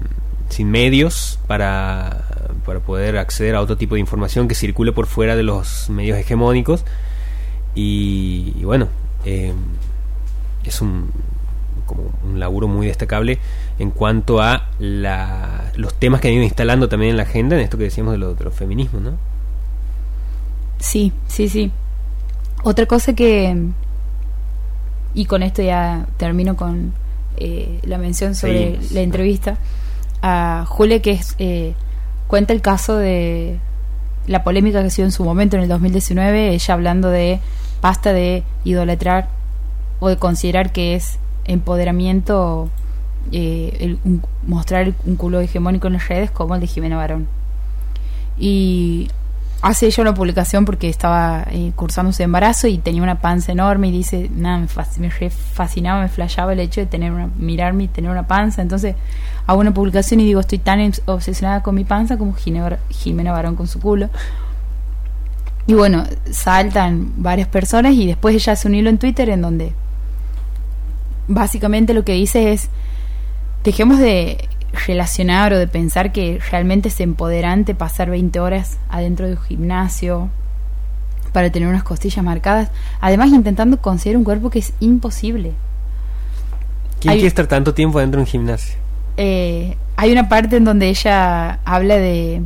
sin medios para, para poder acceder a otro tipo de información que circule por fuera de los medios hegemónicos. Y, bueno, eh, es un, como un laburo muy destacable en cuanto a la, los temas que han ido instalando también en la agenda, en esto que decíamos de, lo, de los feminismos, ¿no? Sí, sí, sí. Otra cosa que, y con esto ya termino con eh, la mención sobre la entrevista, a Julia que es, eh, cuenta el caso de la polémica que ha sido en su momento, en el 2019, ella hablando de basta de idolatrar o de considerar que es empoderamiento eh, el, mostrar un culo hegemónico en las redes como el de Jimena Barón. Y hace ella una publicación porque estaba eh, cursando su embarazo y tenía una panza enorme y dice, nada, me, fascinaba, me flashaba el hecho de tener una, mirarme y tener una panza. Entonces hago una publicación y digo, estoy tan obsesionada con mi panza como Jimena Barón con su culo. Y bueno, saltan varias personas y después ella hace un hilo en Twitter en donde básicamente lo que dice es, dejemos de relacionar o de pensar que realmente es empoderante pasar 20 horas adentro de un gimnasio para tener unas costillas marcadas, además intentando conseguir un cuerpo que es imposible. ¿Quién quiere estar tanto tiempo adentro de un gimnasio? Eh, hay una parte en donde ella habla de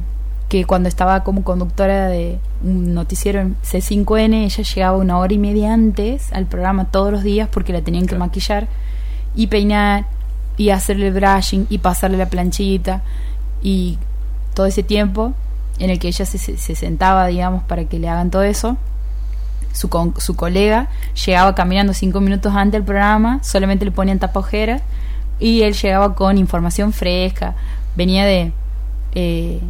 que cuando estaba como conductora de un noticiero en C5N, ella llegaba una hora y media antes al programa todos los días porque la tenían que maquillar y peinar y hacerle brushing y pasarle la planchita y todo ese tiempo en el que ella se, se sentaba, digamos, para que le hagan todo eso. Su, su colega llegaba caminando cinco minutos antes del programa, solamente le ponían tapajeras y él llegaba con información fresca, venía de... Eh,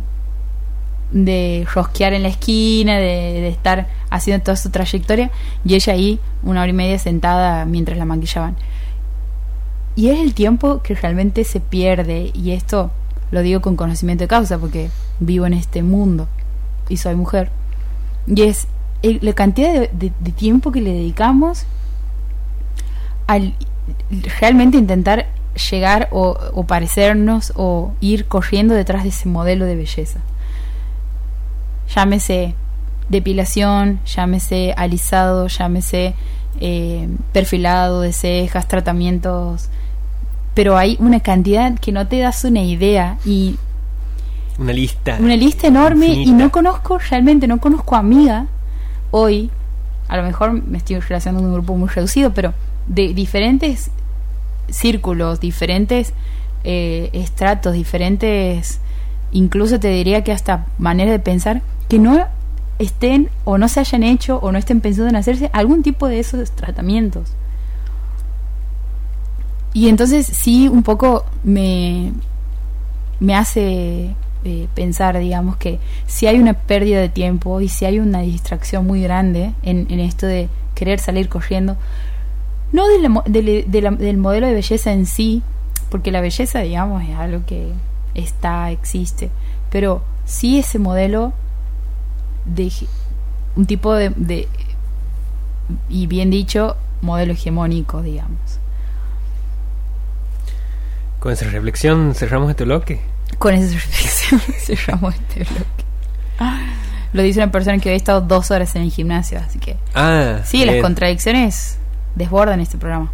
de rosquear en la esquina, de, estar haciendo toda su trayectoria, y ella ahí una hora y media sentada mientras la maquillaban. Y es el tiempo que realmente se pierde, y esto lo digo con conocimiento de causa, porque vivo en este mundo y soy mujer. Y es la cantidad de, tiempo que le dedicamos al realmente intentar llegar o, o parecernos o ir corriendo detrás de ese modelo de belleza llámese depilación, llámese alisado, llámese eh, perfilado de cejas, tratamientos, pero hay una cantidad que no te das una idea y una lista. una lista enorme y no conozco realmente no conozco amiga hoy a lo mejor me estoy relacionando con un grupo muy reducido pero de diferentes círculos diferentes eh, estratos diferentes incluso te diría que hasta manera de pensar que no estén o no se hayan hecho o no estén pensando en hacerse algún tipo de esos tratamientos. Y entonces sí, un poco me, me hace eh, pensar, digamos, que si hay una pérdida de tiempo y si hay una distracción muy grande en, en esto de querer salir corriendo, no del modelo de belleza en sí, porque la belleza, digamos, es algo que está, existe, pero sí ese modelo de un tipo de, y bien dicho, modelo hegemónico, digamos. Con esa reflexión cerramos este bloque. Con esa reflexión cerramos este bloque. Lo dice una persona que hoy ha estado dos horas en el gimnasio, así que... Ah, sí, las contradicciones desbordan este programa.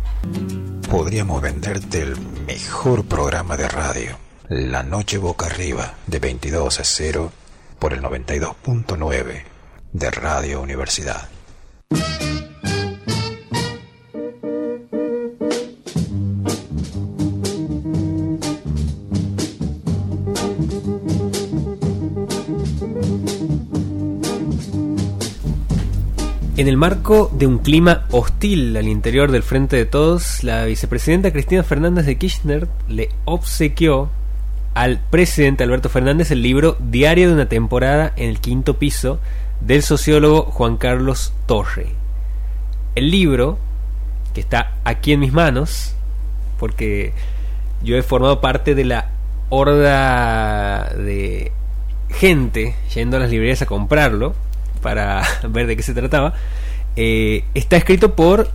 Podríamos venderte el mejor programa de radio. La Noche Boca Arriba, de 22 a 0 por el 92.9 de Radio Universidad. En el marco de un clima hostil al interior del Frente de Todos, la vicepresidenta Cristina Fernández de Kirchner le obsequió al presidente Alberto Fernández el libro Diario de una temporada en el quinto piso del sociólogo Juan Carlos Torre. El libro, que está aquí en mis manos, porque yo he formado parte de la horda de gente yendo a las librerías a comprarlo para ver de qué se trataba. Eh, está escrito por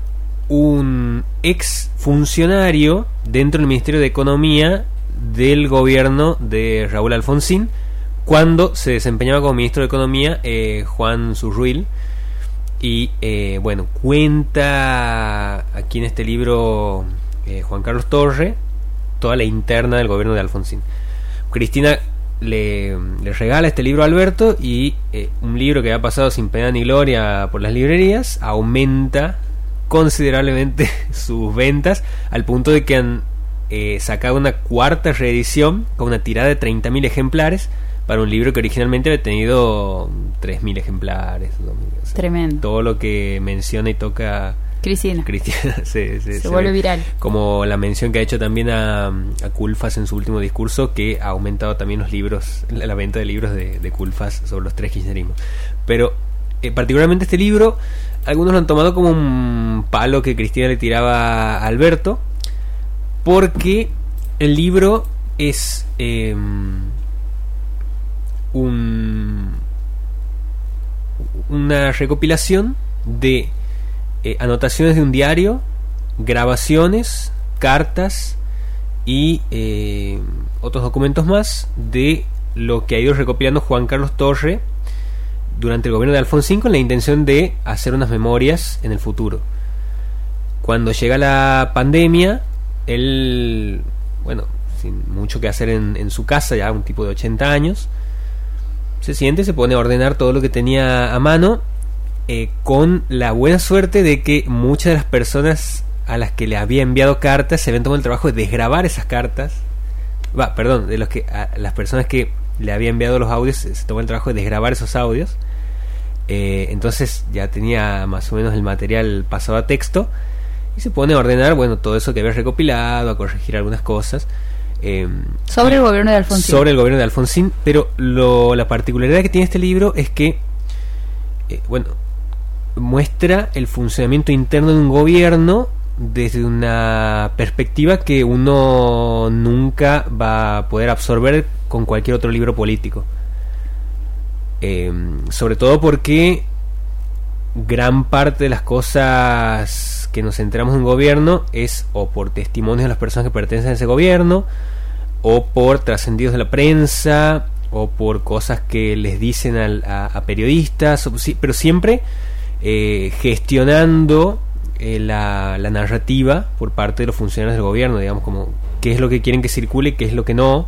un ex funcionario dentro del Ministerio de Economía del gobierno de Raúl Alfonsín cuando se desempeñaba como ministro de Economía eh, Juan Surruil y eh, bueno cuenta aquí en este libro Juan Carlos Torre toda la interna del gobierno de Alfonsín. Cristina le, regala este libro a Alberto y eh, un libro que ha pasado sin pena ni gloria por las librerías aumenta considerablemente sus ventas al punto de que han eh, sacado una cuarta reedición con una tirada de 30.000 ejemplares para un libro que originalmente había tenido 3.000 ejemplares. Tremendo. Todo lo que menciona y toca Cristina. Cristina se, vuelve viral. Como la mención que ha hecho también a, a, Culfas en su último discurso, que ha aumentado también los libros, la, venta de libros de, de, Culfas sobre los tres kirchnerismos. Pero eh, particularmente este libro, algunos lo han tomado como un palo que Cristina le tiraba a Alberto, porque el libro es em, un, una recopilación de eh, anotaciones de un diario, grabaciones, cartas y eh, otros documentos más de lo que ha ido recopilando Juan Carlos Torre durante el gobierno de Alfonsín con la intención de hacer unas memorias en el futuro. Cuando llega la pandemia, él, bueno, sin mucho que hacer en, en su casa, ya un tipo de 80 años, se siente, se pone a ordenar todo lo que tenía a mano eh, con la buena suerte de que muchas de las personas a las que le había enviado cartas se habían tomado el trabajo de desgrabar esas cartas. Va, perdón, de los que a las personas que le había enviado los audios se tomó el trabajo de desgrabar esos audios. Eh, entonces ya tenía más o menos el material pasado a texto y se pone a ordenar, bueno, todo eso que había recopilado, a corregir algunas cosas. Eh, sobre el gobierno de Alfonsín. Sobre el gobierno de Alfonsín, pero lo, la particularidad que tiene este libro es que, bueno, muestra el funcionamiento interno de un gobierno desde una perspectiva que uno nunca va a poder absorber con cualquier otro libro político. Em, sobre todo porque gran parte de las cosas que nos enteramos en gobierno es o por testimonios de las personas que pertenecen a ese gobierno, o por trascendidos de la prensa, o por cosas que les dicen a, periodistas, pero siempre eh, gestionando eh, la, narrativa por parte de los funcionarios del gobierno, digamos, como qué es lo que quieren que circule qué es lo que no,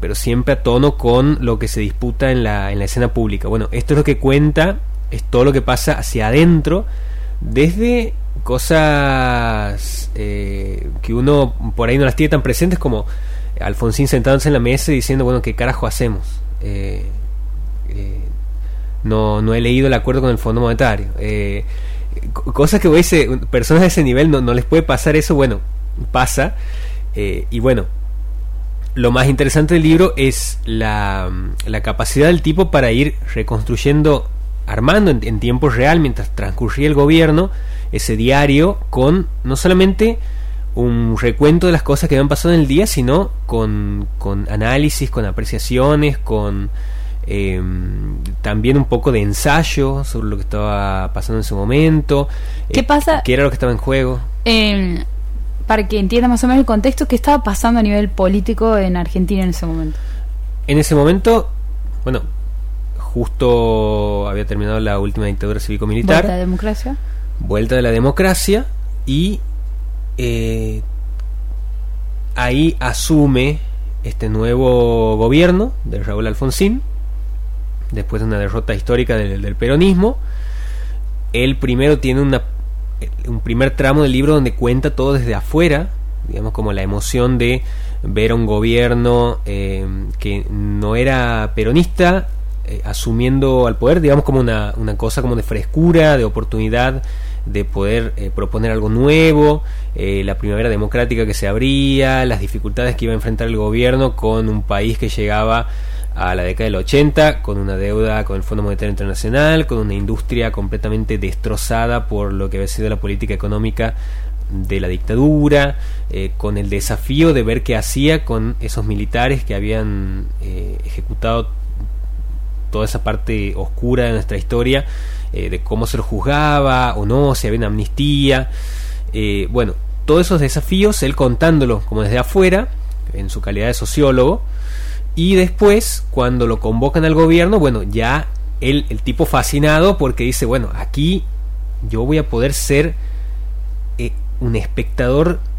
pero siempre a tono con lo que se disputa en la, en la escena pública. Bueno, esto es lo que cuenta, es todo lo que pasa hacia adentro, desde cosas eh, que uno por ahí no las tiene tan presentes como Alfonsín sentándose en la mesa y diciendo, bueno, ¿qué carajo hacemos? Eh, no, no he leído el acuerdo con el Fondo Monetario. Eh, cosas que ese, personas de ese nivel no, no, les puede pasar eso, bueno, pasa. Eh, y bueno, lo más interesante del libro es la, la capacidad del tipo para ir reconstruyendo, armando en, tiempo real, mientras transcurría el gobierno, ese diario con no solamente un recuento de las cosas que habían pasado en el día, sino con, con análisis, con apreciaciones, con eh, también un poco de ensayo sobre lo que estaba pasando en ese momento. ¿Qué eh, pasa? ¿Qué era lo que estaba en juego? Eh, para que entienda más o menos el contexto, ¿qué estaba pasando a nivel político en Argentina en ese momento? En ese momento, bueno, justo había terminado la última dictadura cívico-militar. Vuelta de la democracia. Vuelta de la democracia y eh, ahí asume este nuevo gobierno de Raúl Alfonsín después de una derrota histórica del, peronismo. Él primero tiene una, un primer tramo del libro donde cuenta todo desde afuera, digamos como la emoción de ver a un gobierno eh, que no era peronista eh, asumiendo al poder, digamos como una, una, cosa como de frescura, de oportunidad de poder eh, proponer algo nuevo, la primavera democrática que se abría, las dificultades que iba a enfrentar el gobierno con un país que llegaba a la década del 80 con una deuda con el Fondo Monetario Internacional, con una industria completamente destrozada por lo que había sido la política económica de la dictadura, eh, con el desafío de ver qué hacía con esos militares que habían eh, ejecutado toda esa parte oscura de nuestra historia, eh, de cómo se lo juzgaba o no, si había una amnistía. bueno, todos esos desafíos, él contándolo como desde afuera, en su calidad de sociólogo, y después, cuando lo convocan al gobierno, bueno, ya él, el tipo fascinado porque dice, bueno, aquí yo voy a poder ser un espectador eh,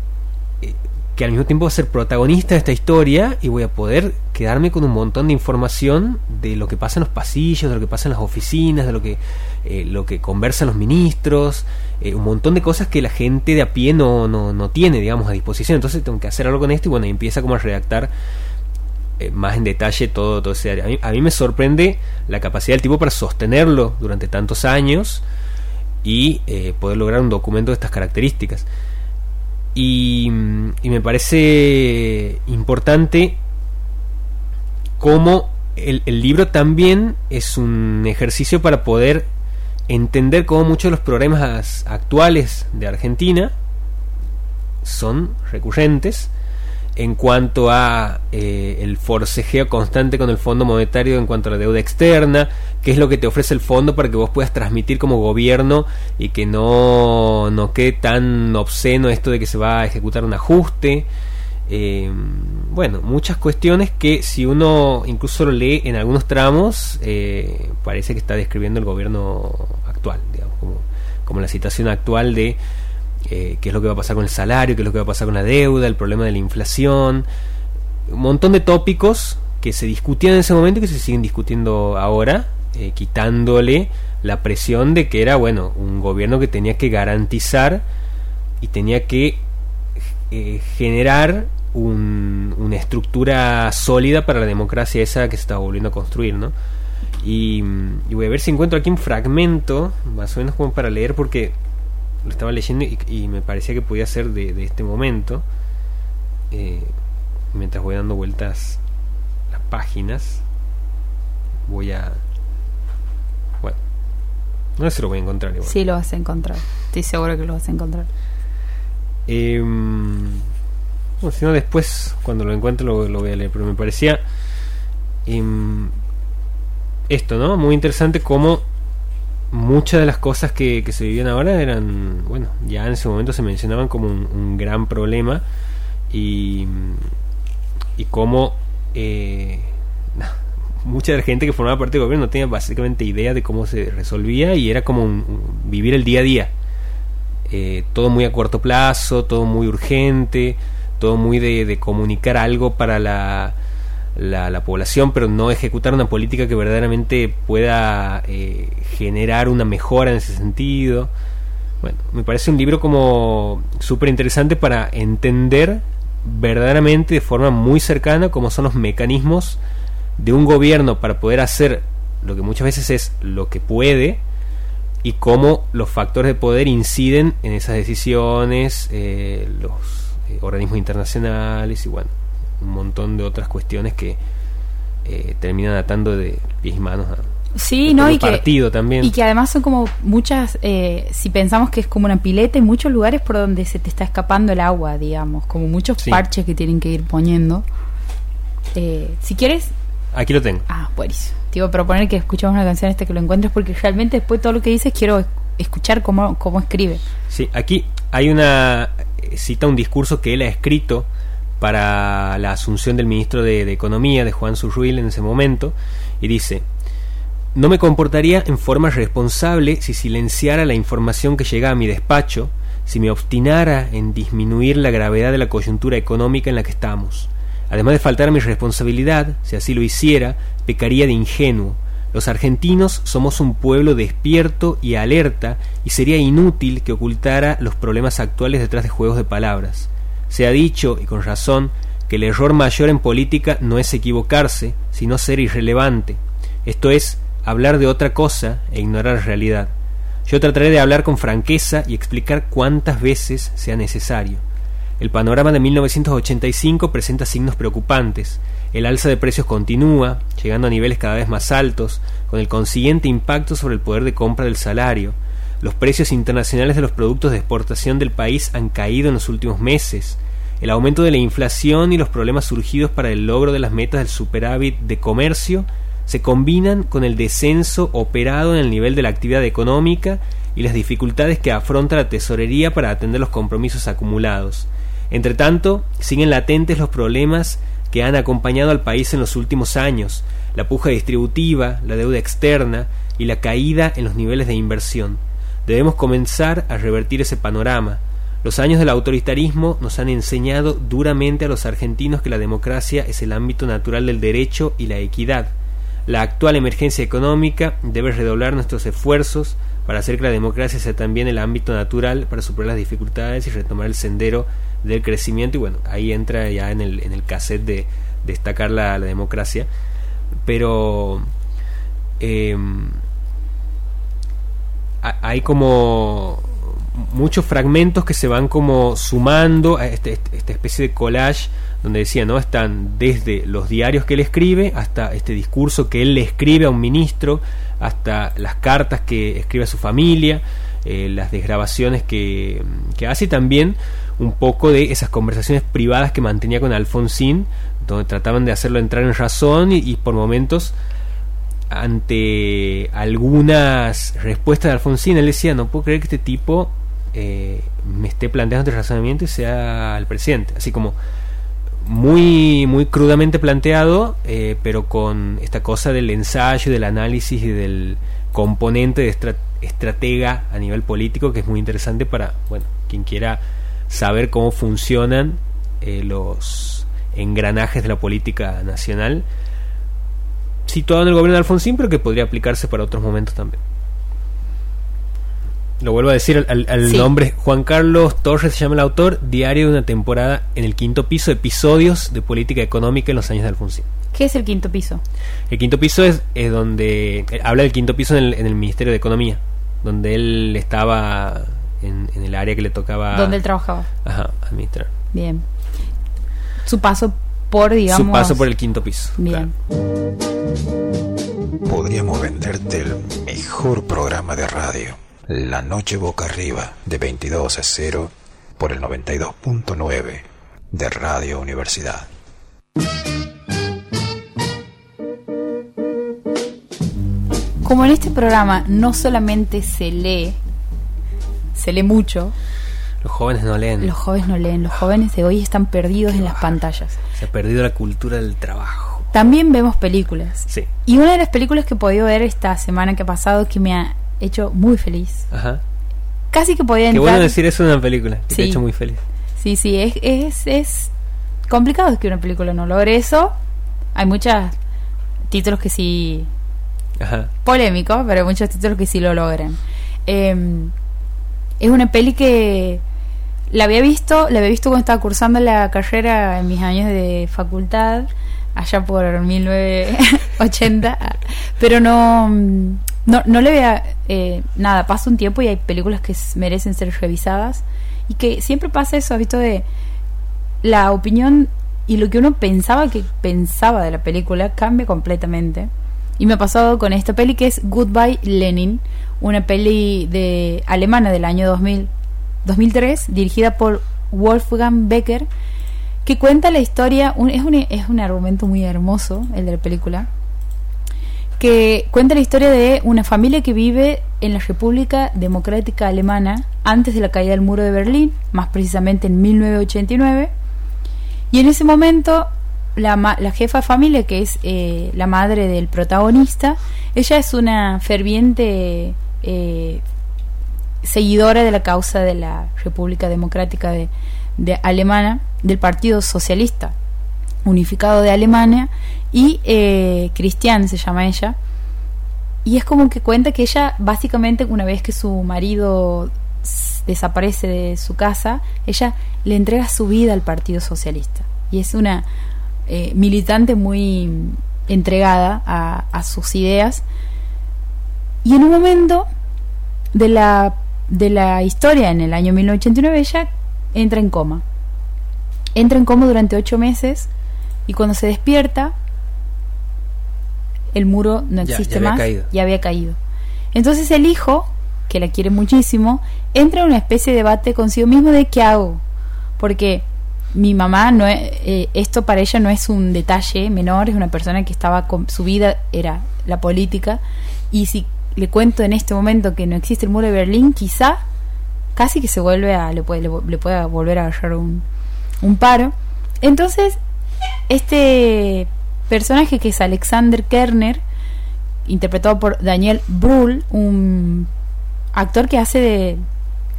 que al mismo tiempo va a ser protagonista de esta historia y voy a poder quedarme con un montón de información de lo que pasa en los pasillos, de lo que pasa en las oficinas, de lo que, eh, lo que conversan los ministros, eh, un montón de cosas que la gente de a pie no, no, no, tiene, digamos, a disposición. Entonces tengo que hacer algo con esto y bueno, empieza como a redactar más en detalle todo, todo ese área. A mí, a mí me sorprende la capacidad del tipo para sostenerlo durante tantos años y eh, poder lograr un documento de estas características. Y, me parece importante cómo el, el, libro también es un ejercicio para poder entender cómo muchos de los problemas actuales de Argentina son recurrentes en cuanto a eh, el forcejeo constante con el Fondo Monetario en cuanto a la deuda externa, qué es lo que te ofrece el fondo para que vos puedas transmitir como gobierno y que no, no quede tan obsceno esto de que se va a ejecutar un ajuste. Eh, bueno, muchas cuestiones que si uno incluso lo lee en algunos tramos, eh, parece que está describiendo el gobierno actual, digamos, como, como la situación actual de eh, qué es lo que va a pasar con el salario, qué es lo que va a pasar con la deuda, el problema de la inflación, un montón de tópicos que se discutían en ese momento y que se siguen discutiendo ahora, eh, quitándole la presión de que era, bueno, un gobierno que tenía que garantizar y tenía que eh, generar una estructura sólida para la democracia esa que se estaba volviendo a construir, ¿no? Y, y, voy a ver si encuentro aquí un fragmento, más o menos como para leer, porque lo estaba leyendo y, me parecía que podía ser de, este momento. Eh, mientras voy dando vueltas las páginas, voy a. Bueno, no sé si lo voy a encontrar igual. Sí, lo vas a encontrar. Estoy seguro que lo vas a encontrar. Eh, bueno, si no, después, cuando lo encuentre, lo, lo voy a leer. Pero me parecía. Em, esto, ¿no? Muy interesante cómo muchas de las cosas que, se vivían ahora eran, bueno, ya en ese momento se mencionaban como un, gran problema y, y cómo eh, mucha de la gente que formaba parte del gobierno no tenía básicamente idea de cómo se resolvía y era como vivir el día a día. Eh, todo muy a corto plazo, todo muy urgente, todo muy de comunicar algo para la la, población, pero no ejecutar una política que verdaderamente pueda eh, generar una mejora en ese sentido. Bueno, me parece un libro como súper interesante para entender verdaderamente de forma muy cercana cómo son los mecanismos de un gobierno para poder hacer lo que muchas veces es lo que puede y cómo los factores de poder inciden en esas decisiones, eh, los eh, organismos internacionales y bueno un montón de otras cuestiones que eh, terminan atando de pies y manos a, Sí, no, y partido que, también. y que además son como muchas, eh, si pensamos que es como una pileta, hay muchos lugares por donde se te está escapando el agua, digamos, como muchos parches que tienen que ir poniendo. Eh, si quieres... Aquí lo tengo. Ah, buenísimo. Te iba a proponer que escuchemos una canción esta que lo encuentres porque realmente después todo lo que dices quiero escuchar cómo, cómo escribe. Sí, aquí hay una... cita un discurso que él ha escrito para la asunción del ministro de, Economía, de Juan Surruil, en ese momento, y dice, no me comportaría en forma responsable si silenciara la información que llega a mi despacho, si me obstinara en disminuir la gravedad de la coyuntura económica en la que estamos. Además de faltar a mi responsabilidad, si así lo hiciera, pecaría de ingenuo. Los argentinos somos un pueblo despierto y alerta y sería inútil que ocultara los problemas actuales detrás de juegos de palabras. Se ha dicho, y con razón, que el error mayor en política no es equivocarse, sino ser irrelevante, esto es, hablar de otra cosa e ignorar la realidad. Yo trataré de hablar con franqueza y explicar cuántas veces sea necesario. El panorama de 1985 presenta signos preocupantes. El alza de precios continúa, llegando a niveles cada vez más altos, con el consiguiente impacto sobre el poder de compra del salario. Los precios internacionales de los productos de exportación del país han caído en los últimos meses. El aumento de la inflación y los problemas surgidos para el logro de las metas del superávit de comercio se combinan con el descenso operado en el nivel de la actividad económica y las dificultades que afronta la tesorería para atender los compromisos acumulados. Entre tanto, siguen latentes los problemas que han acompañado al país en los últimos años, la puja distributiva, la deuda externa y la caída en los niveles de inversión. Debemos comenzar a revertir ese panorama. Los años del autoritarismo nos han enseñado duramente a los argentinos que la democracia es el ámbito natural del derecho y la equidad. La actual emergencia económica debe redoblar nuestros esfuerzos para hacer que la democracia sea también el ámbito natural para superar las dificultades y retomar el sendero del crecimiento. Y bueno, ahí entra ya en el, en el cassette de destacar la, democracia. Pero eh, hay como muchos fragmentos que se van como sumando a este, este, esta especie de collage donde decía, ¿no? Están desde los diarios que él escribe hasta este discurso que él le escribe a un ministro, hasta las cartas que escribe a su familia, eh, las desgrabaciones que, que hace y también un poco de esas conversaciones privadas que mantenía con Alfonsín, donde trataban de hacerlo entrar en razón y, y por momentos ante algunas respuestas de Alfonsín, él decía, no puedo creer que este tipo eh, me esté planteando este razonamiento y sea el presidente. Así como muy, muy crudamente planteado, eh, pero con esta cosa del ensayo, del análisis y del componente de estratega a nivel político que es muy interesante para, bueno, quien quiera saber cómo funcionan eh, los engranajes de la política nacional situado en el gobierno de Alfonsín, pero que podría aplicarse para otros momentos también. Lo vuelvo a decir, al, al Sí. nombre Juan Carlos Torres se llama el autor, Diario de una temporada en el quinto piso, episodios de política económica en los años de Alfonsín. ¿Qué es el quinto piso? El quinto piso es, es donde eh, habla del quinto piso en el, en el Ministerio de Economía, donde él estaba en, en el área que le tocaba ¿Dónde él trabajaba? ajá, administrar. Bien. Su paso por, digamos... Su paso por el quinto piso. Bien. claro. Podríamos venderte el mejor programa de radio. La Noche Boca Arriba, de 22 a 0, por el 92.9 de Radio Universidad. Como en este programa no solamente se lee, se lee mucho, Los jóvenes no leen. los jóvenes no leen, los jóvenes de hoy están perdidos en las pantallas. Se ha perdido la cultura del trabajo. También vemos películas. Sí. Y una de las películas que he podido ver esta semana que ha pasado que me ha hecho muy feliz. Ajá. Casi que podía Qué entrar. bueno decir eso de una película. Que te ha Sí. hecho muy feliz. Sí, sí, es, es, es complicado que una película no logre eso. Hay muchos títulos que sí Ajá. polémico, pero hay muchos títulos que sí lo logran. Eh, es una peli que la había visto, la había visto cuando estaba cursando la carrera en mis años de facultad, allá por 1980, pero no, no, no le veía eh, nada, pasa un tiempo y hay películas que merecen ser revisadas y que siempre pasa eso, visto de la opinión y lo que uno pensaba que pensaba de la película cambia completamente. Y me ha pasado con esta peli que es Goodbye Lenin, una peli de alemana del año 2000, 2003, dirigida por Wolfgang Becker, que cuenta la historia, un- es, un, es un argumento muy hermoso el de la película, que cuenta la historia de una familia que vive en la República Democrática Alemana antes de la caída del muro de Berlín, más precisamente en 1989. Y en ese momento, la, la jefa de familia, que es eh, la madre del protagonista, ella es una ferviente eh, seguidora de la causa de la República Democrática de, de Alemana, del Partido Socialista Unificado de Alemania, y eh, Cristian se llama ella. Y es como que cuenta que ella, básicamente, una vez que su marido desaparece de su casa, ella le entrega su vida al Partido Socialista. Y es una eh, militante muy entregada a sus ideas. Y en un momento de la, de la historia, en el año 1989, ella entra en coma. Entra en coma durante ocho meses y cuando se despierta, el muro no Ya- existe ya había más caído. y había caído. Entonces el hijo, que la quiere muchísimo, entra en una especie de debate consigo mismo de qué hago. Porque mi mamá no es, eh, esto para ella no es un detalle menor, es una persona que estaba con su vida era la política y si le cuento en este momento que no existe el muro de Berlín, quizá casi que se vuelve a le puede le, pueda volver a agarrar un, un paro. Entonces, este personaje que es Alexander Kerner, interpretado por Daniel Brühl, un actor que hace de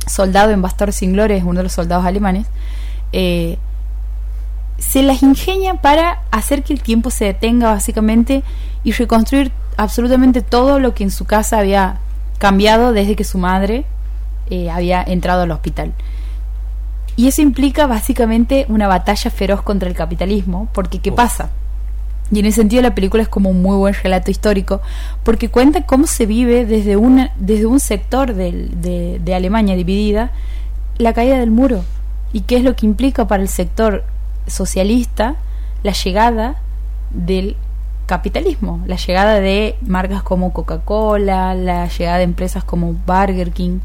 soldado en Bastardo sin Gloria, es uno de los soldados alemanes, eh, se las ingenia para hacer que el tiempo se detenga básicamente y reconstruir absolutamente todo lo que en su casa había cambiado desde que su madre eh, había entrado al hospital. Y eso implica básicamente una batalla feroz contra el capitalismo, porque ¿qué pasa? Y en ese sentido la película es como un muy buen relato histórico, porque cuenta cómo se vive desde, una, desde un sector de, de Alemania dividida la caída del muro y qué es lo que implica para el sector socialista la llegada del capitalismo, la llegada de marcas como Coca-Cola, la llegada de empresas como Burger King,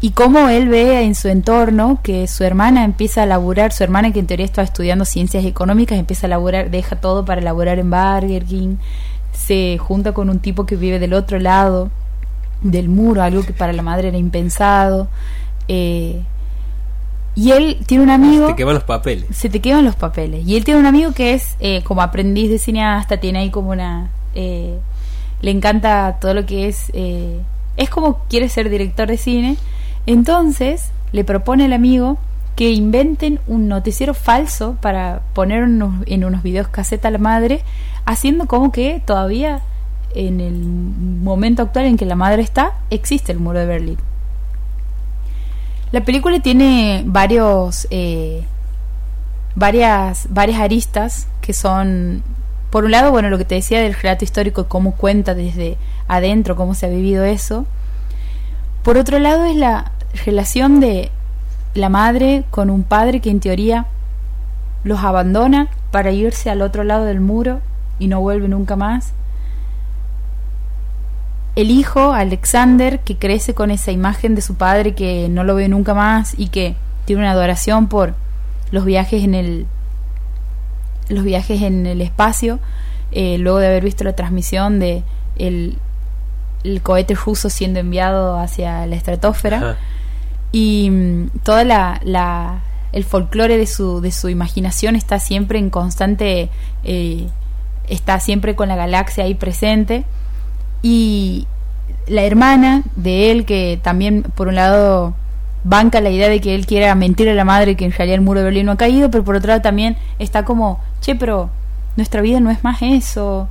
y cómo él ve en su entorno que su hermana empieza a laburar, su hermana que en teoría estaba estudiando ciencias económicas, empieza a laburar, deja todo para laburar en Burger King, se junta con un tipo que vive del otro lado del muro, algo que para la madre era impensado. Eh, y él tiene un amigo. Se te queman los papeles. Se te queman los papeles. Y él tiene un amigo que es eh, como aprendiz de cineasta, tiene ahí como una. Eh, le encanta todo lo que es. Eh, es como quiere ser director de cine. Entonces le propone al amigo que inventen un noticiero falso para poner en unos videos caseta a la madre, haciendo como que todavía en el momento actual en que la madre está, existe el muro de Berlín. La película tiene varios, eh, varias, varias aristas que son, por un lado, bueno, lo que te decía del relato histórico, cómo cuenta desde adentro, cómo se ha vivido eso. Por otro lado es la relación de la madre con un padre que en teoría los abandona para irse al otro lado del muro y no vuelve nunca más el hijo, Alexander, que crece con esa imagen de su padre que no lo ve nunca más y que tiene una adoración por los viajes en el los viajes en el espacio eh, luego de haber visto la transmisión de el, el cohete ruso siendo enviado hacia la estratosfera y mm, toda la, la el folclore de su de su imaginación está siempre en constante eh, está siempre con la galaxia ahí presente y la hermana de él, que también por un lado banca la idea de que él quiera mentir a la madre que en realidad el muro de Berlín no ha caído, pero por otro lado también está como, che, pero nuestra vida no es más eso.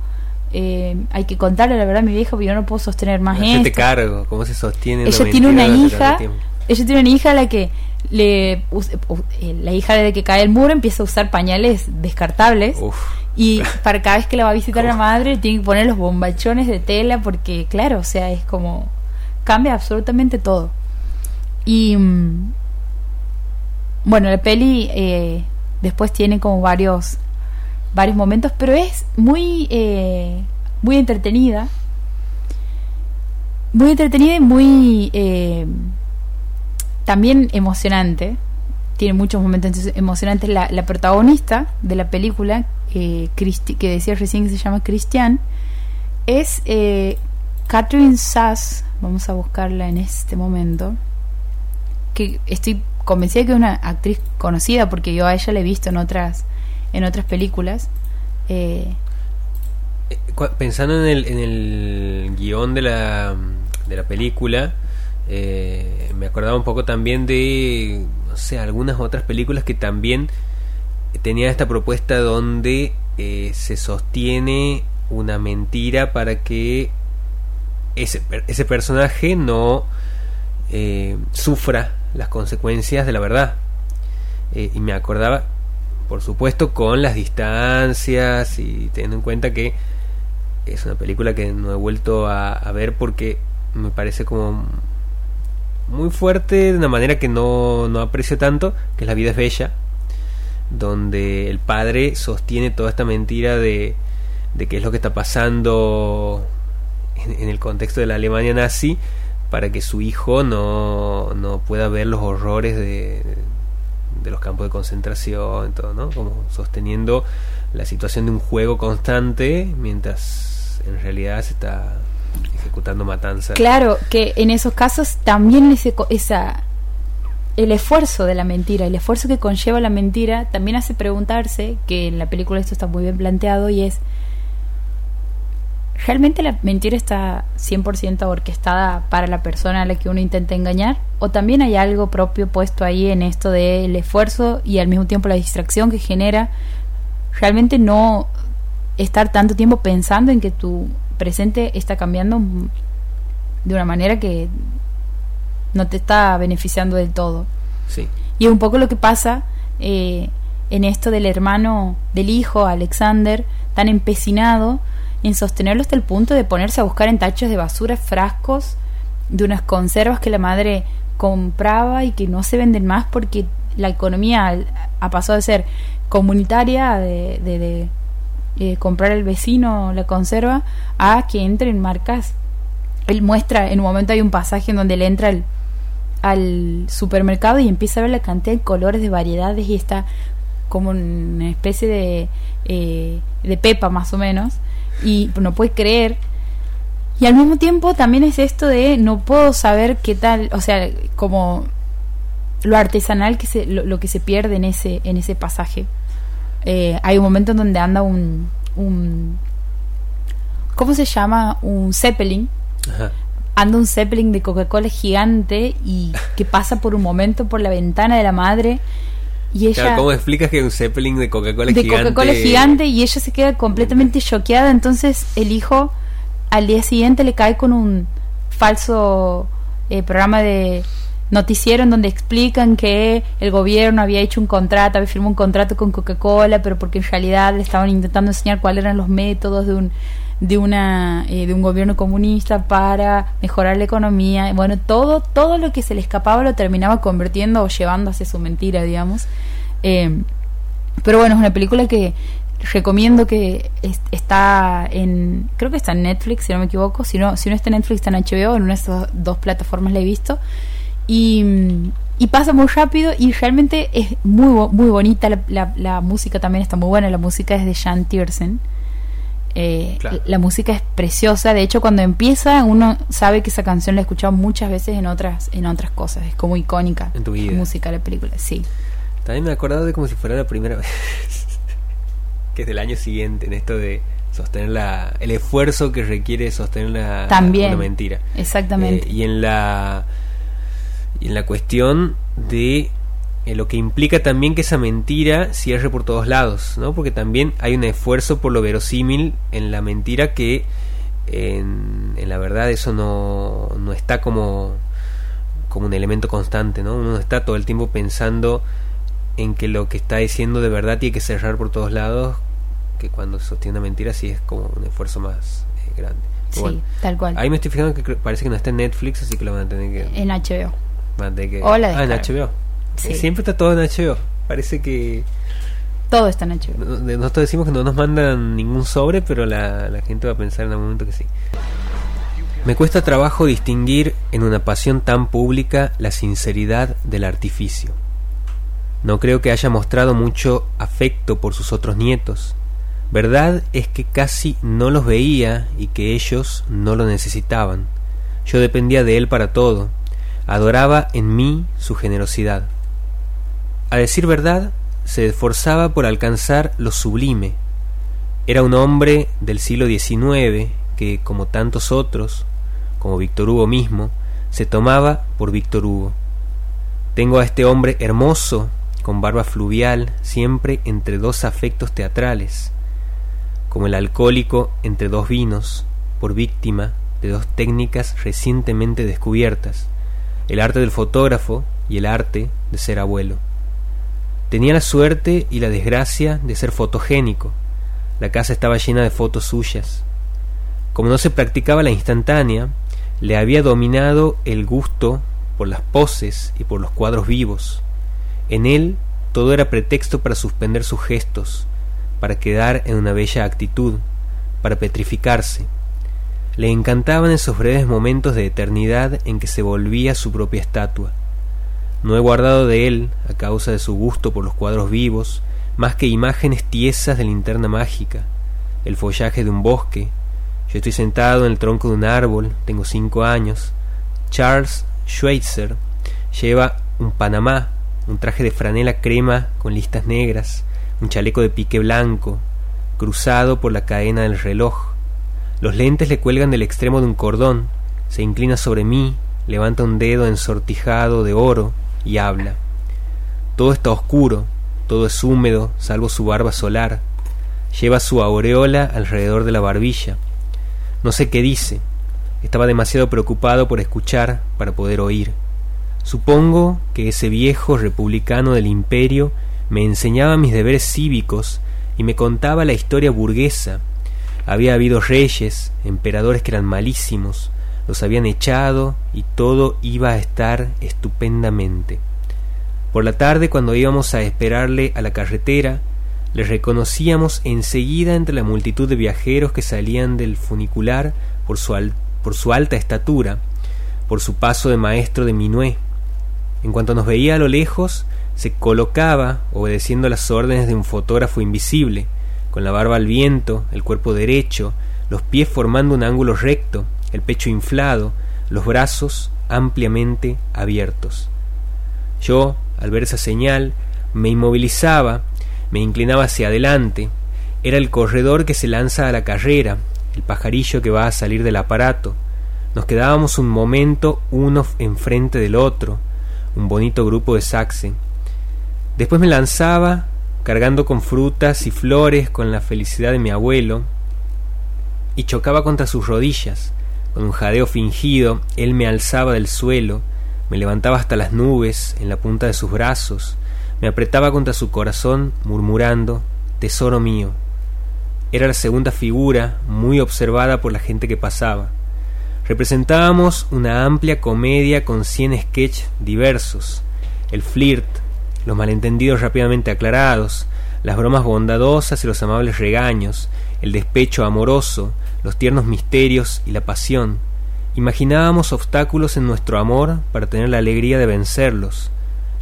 Eh, hay que contarle la verdad a mi vieja porque yo no puedo sostener más eso. te cargo, ¿cómo se sostiene? Ella tiene una hija, ella tiene una hija a la que le eh, la hija desde que cae el muro empieza a usar pañales descartables y para cada vez que la va a visitar la madre tiene que poner los bombachones de tela porque claro, o sea, es como cambia absolutamente todo. Y mm, bueno, la peli eh, después tiene como varios varios momentos, pero es muy eh, muy entretenida. Muy entretenida y muy eh, también emocionante. Tiene muchos momentos emocionantes. La, protagonista de la película, eh, que decía recién que se llama Christian, es eh, Catherine Sass, vamos a buscarla en este momento, que estoy convencida que es una actriz conocida porque yo a ella la he visto en otras, en otras películas. Eh, eh, pensando en el, en el guion de la, de la película, me acordaba un poco también de, no sé, algunas otras películas que también tenía esta propuesta donde eh, se sostiene una mentira para que ese, ese personaje no eh, sufra las consecuencias de la verdad. Eh, y me acordaba, por supuesto, con las distancias y teniendo en cuenta que es una película que no he vuelto a ver porque me parece como muy fuerte de una manera que no, no aprecio tanto, que La vida es bella, donde el padre sostiene toda esta mentira de, de qué es lo que está pasando en, el contexto de la Alemania nazi para que su hijo no, no pueda ver los horrores de, de los campos de concentración, todo, ¿no? Como sosteniendo la situación de un juego constante mientras en realidad se está ejecutando matanzas. Claro, que en esos casos también ese, esa, el esfuerzo de la mentira, el esfuerzo que conlleva la mentira, también hace preguntarse, que en la película esto está muy bien planteado, y es, ¿realmente la mentira está 100% orquestada para la persona a la que uno intenta engañar? ¿O también hay algo propio puesto ahí en esto del esfuerzo y al mismo tiempo la distracción que genera realmente no estar tanto tiempo pensando en que tu presente está cambiando de una manera que no te está beneficiando del todo? Sí. Y es un poco lo que pasa eh, en esto del hermano, del hijo, Alexander, tan empecinado en sostenerlo hasta el punto de ponerse a buscar en tachos de basura frascos de unas conservas que la madre compraba y que no se venden más porque la economía ha pasado de ser comunitaria, de, de, eh, comprar el vecino la conserva, a que entre en marcas. Él muestra, en un momento hay un pasaje en donde él entra al, supermercado y empieza a ver la cantidad de colores, de variedades y está como una especie de, eh, de pepa más o menos y no puedes creer. Y al mismo tiempo también es esto de no puedo saber qué tal, o sea, como lo artesanal que se, lo, que se pierde en ese, en ese pasaje. Eh, hay un momento en donde anda un, un ¿cómo se llama? Un Zeppelin. Anda un Zeppelin de Coca-Cola gigante y que pasa por un momento por la ventana de la madre y ella, ¿Cómo explicas que un Zeppelin de Coca-Cola gigante? De Coca-Cola gigante y ella se queda completamente choqueada. Entonces el hijo al día siguiente le cae con un falso eh, programa de noticiero en donde explican que el gobierno había hecho un contrato, había firmado un contrato con Coca-Cola, pero porque en realidad le estaban intentando enseñar cuáles eran los métodos de un de una eh, de un gobierno comunista para mejorar la economía. Bueno todo todo lo que se le escapaba lo terminaba convirtiendo o llevando hacia su mentira digamos. Eh, pero bueno es una película que recomiendo que está en creo que está en Netflix si no me equivoco. Si no si no está en Netflix está en HBO en una de esas dos plataformas la he visto y, y pasa muy rápido y realmente es muy muy bonita la, la, la música también está muy buena la música es de Jan Tiersen eh, la música es preciosa. De hecho, cuando empieza, uno sabe que esa canción la he escuchado muchas veces en otras, en otras cosas. Es como icónica. En tu vida. La música de la película, sí. También me he acordado de como si fuera la primera vez. que es del año siguiente, en esto de sostener la, el esfuerzo que requiere sostener la, También, una mentira. Exactamente. Eh, y en la y en la cuestión de eh, lo que implica también que esa mentira cierre por todos lados, ¿no? Porque también hay un esfuerzo por lo verosímil en la mentira que en, la verdad eso no, no está como, como un elemento constante, ¿no? Uno está todo el tiempo pensando en que lo que está diciendo de verdad tiene que cerrar por todos lados, que cuando se sostiene una mentira sí es como un esfuerzo más eh, grande. sí, tal cual. Ahí me estoy fijando que parece que no está en Netflix, así que lo van a tener que... En HBO. A que... Hola, ah, en HBO. Siempre está todo en HBO. Parece que. Todo está en HBO. Nosotros decimos que no nos mandan ningún sobre, pero la, la gente va a pensar en algún momento que sí. Me cuesta trabajo distinguir en una pasión tan pública la sinceridad del artificio. No creo que haya mostrado mucho afecto por sus otros nietos. Verdad es que casi no los veía y que ellos no lo necesitaban. Yo dependía de él para todo. Adoraba en mí su generosidad. A decir verdad, se esforzaba por alcanzar lo sublime. Era un hombre del siglo XIX que, como tantos otros, como Víctor Hugo mismo, se tomaba por Víctor Hugo. Tengo a este hombre hermoso, con barba fluvial, siempre entre dos afectos teatrales, como el alcohólico entre dos vinos, por víctima de dos técnicas recientemente descubiertas, el arte del fotógrafo y el arte de ser abuelo. Tenía la suerte y la desgracia de ser fotogénico. La casa estaba llena de fotos suyas. Como no se practicaba la instantánea, le había dominado el gusto por las poses y por los cuadros vivos. En él todo era pretexto para suspender sus gestos, para quedar en una bella actitud, para petrificarse. Le encantaban esos breves momentos de eternidad en que se volvía su propia estatua. No he guardado de él, a causa de su gusto por los cuadros vivos, más que imágenes tiesas de linterna mágica, el follaje de un bosque. Yo estoy sentado en el tronco de un árbol, tengo cinco años. Charles Schweitzer lleva un panamá, un traje de franela crema con listas negras, un chaleco de pique blanco, cruzado por la cadena del reloj. Los lentes le cuelgan del extremo de un cordón, se inclina sobre mí, levanta un dedo ensortijado de oro y habla. Todo está oscuro, todo es húmedo, salvo su barba solar. Lleva su aureola alrededor de la barbilla. No sé qué dice. Estaba demasiado preocupado por escuchar para poder oír. Supongo que ese viejo republicano del imperio me enseñaba mis deberes cívicos y me contaba la historia burguesa había habido reyes, emperadores que eran malísimos, los habían echado y todo iba a estar estupendamente. Por la tarde, cuando íbamos a esperarle a la carretera, le reconocíamos enseguida entre la multitud de viajeros que salían del funicular por su, por su alta estatura, por su paso de maestro de minué. En cuanto nos veía a lo lejos, se colocaba, obedeciendo las órdenes de un fotógrafo invisible, con la barba al viento, el cuerpo derecho, los pies formando un ángulo recto, el pecho inflado, los brazos ampliamente abiertos. Yo, al ver esa señal, me inmovilizaba, me inclinaba hacia adelante. Era el corredor que se lanza a la carrera, el pajarillo que va a salir del aparato. Nos quedábamos un momento uno enfrente del otro, un bonito grupo de saxe. Después me lanzaba cargando con frutas y flores con la felicidad de mi abuelo, y chocaba contra sus rodillas. Con un jadeo fingido, él me alzaba del suelo, me levantaba hasta las nubes en la punta de sus brazos, me apretaba contra su corazón, murmurando Tesoro mío. Era la segunda figura, muy observada por la gente que pasaba. Representábamos una amplia comedia con cien sketches diversos, el flirt, los malentendidos rápidamente aclarados, las bromas bondadosas y los amables regaños, el despecho amoroso, los tiernos misterios y la pasión. Imaginábamos obstáculos en nuestro amor para tener la alegría de vencerlos.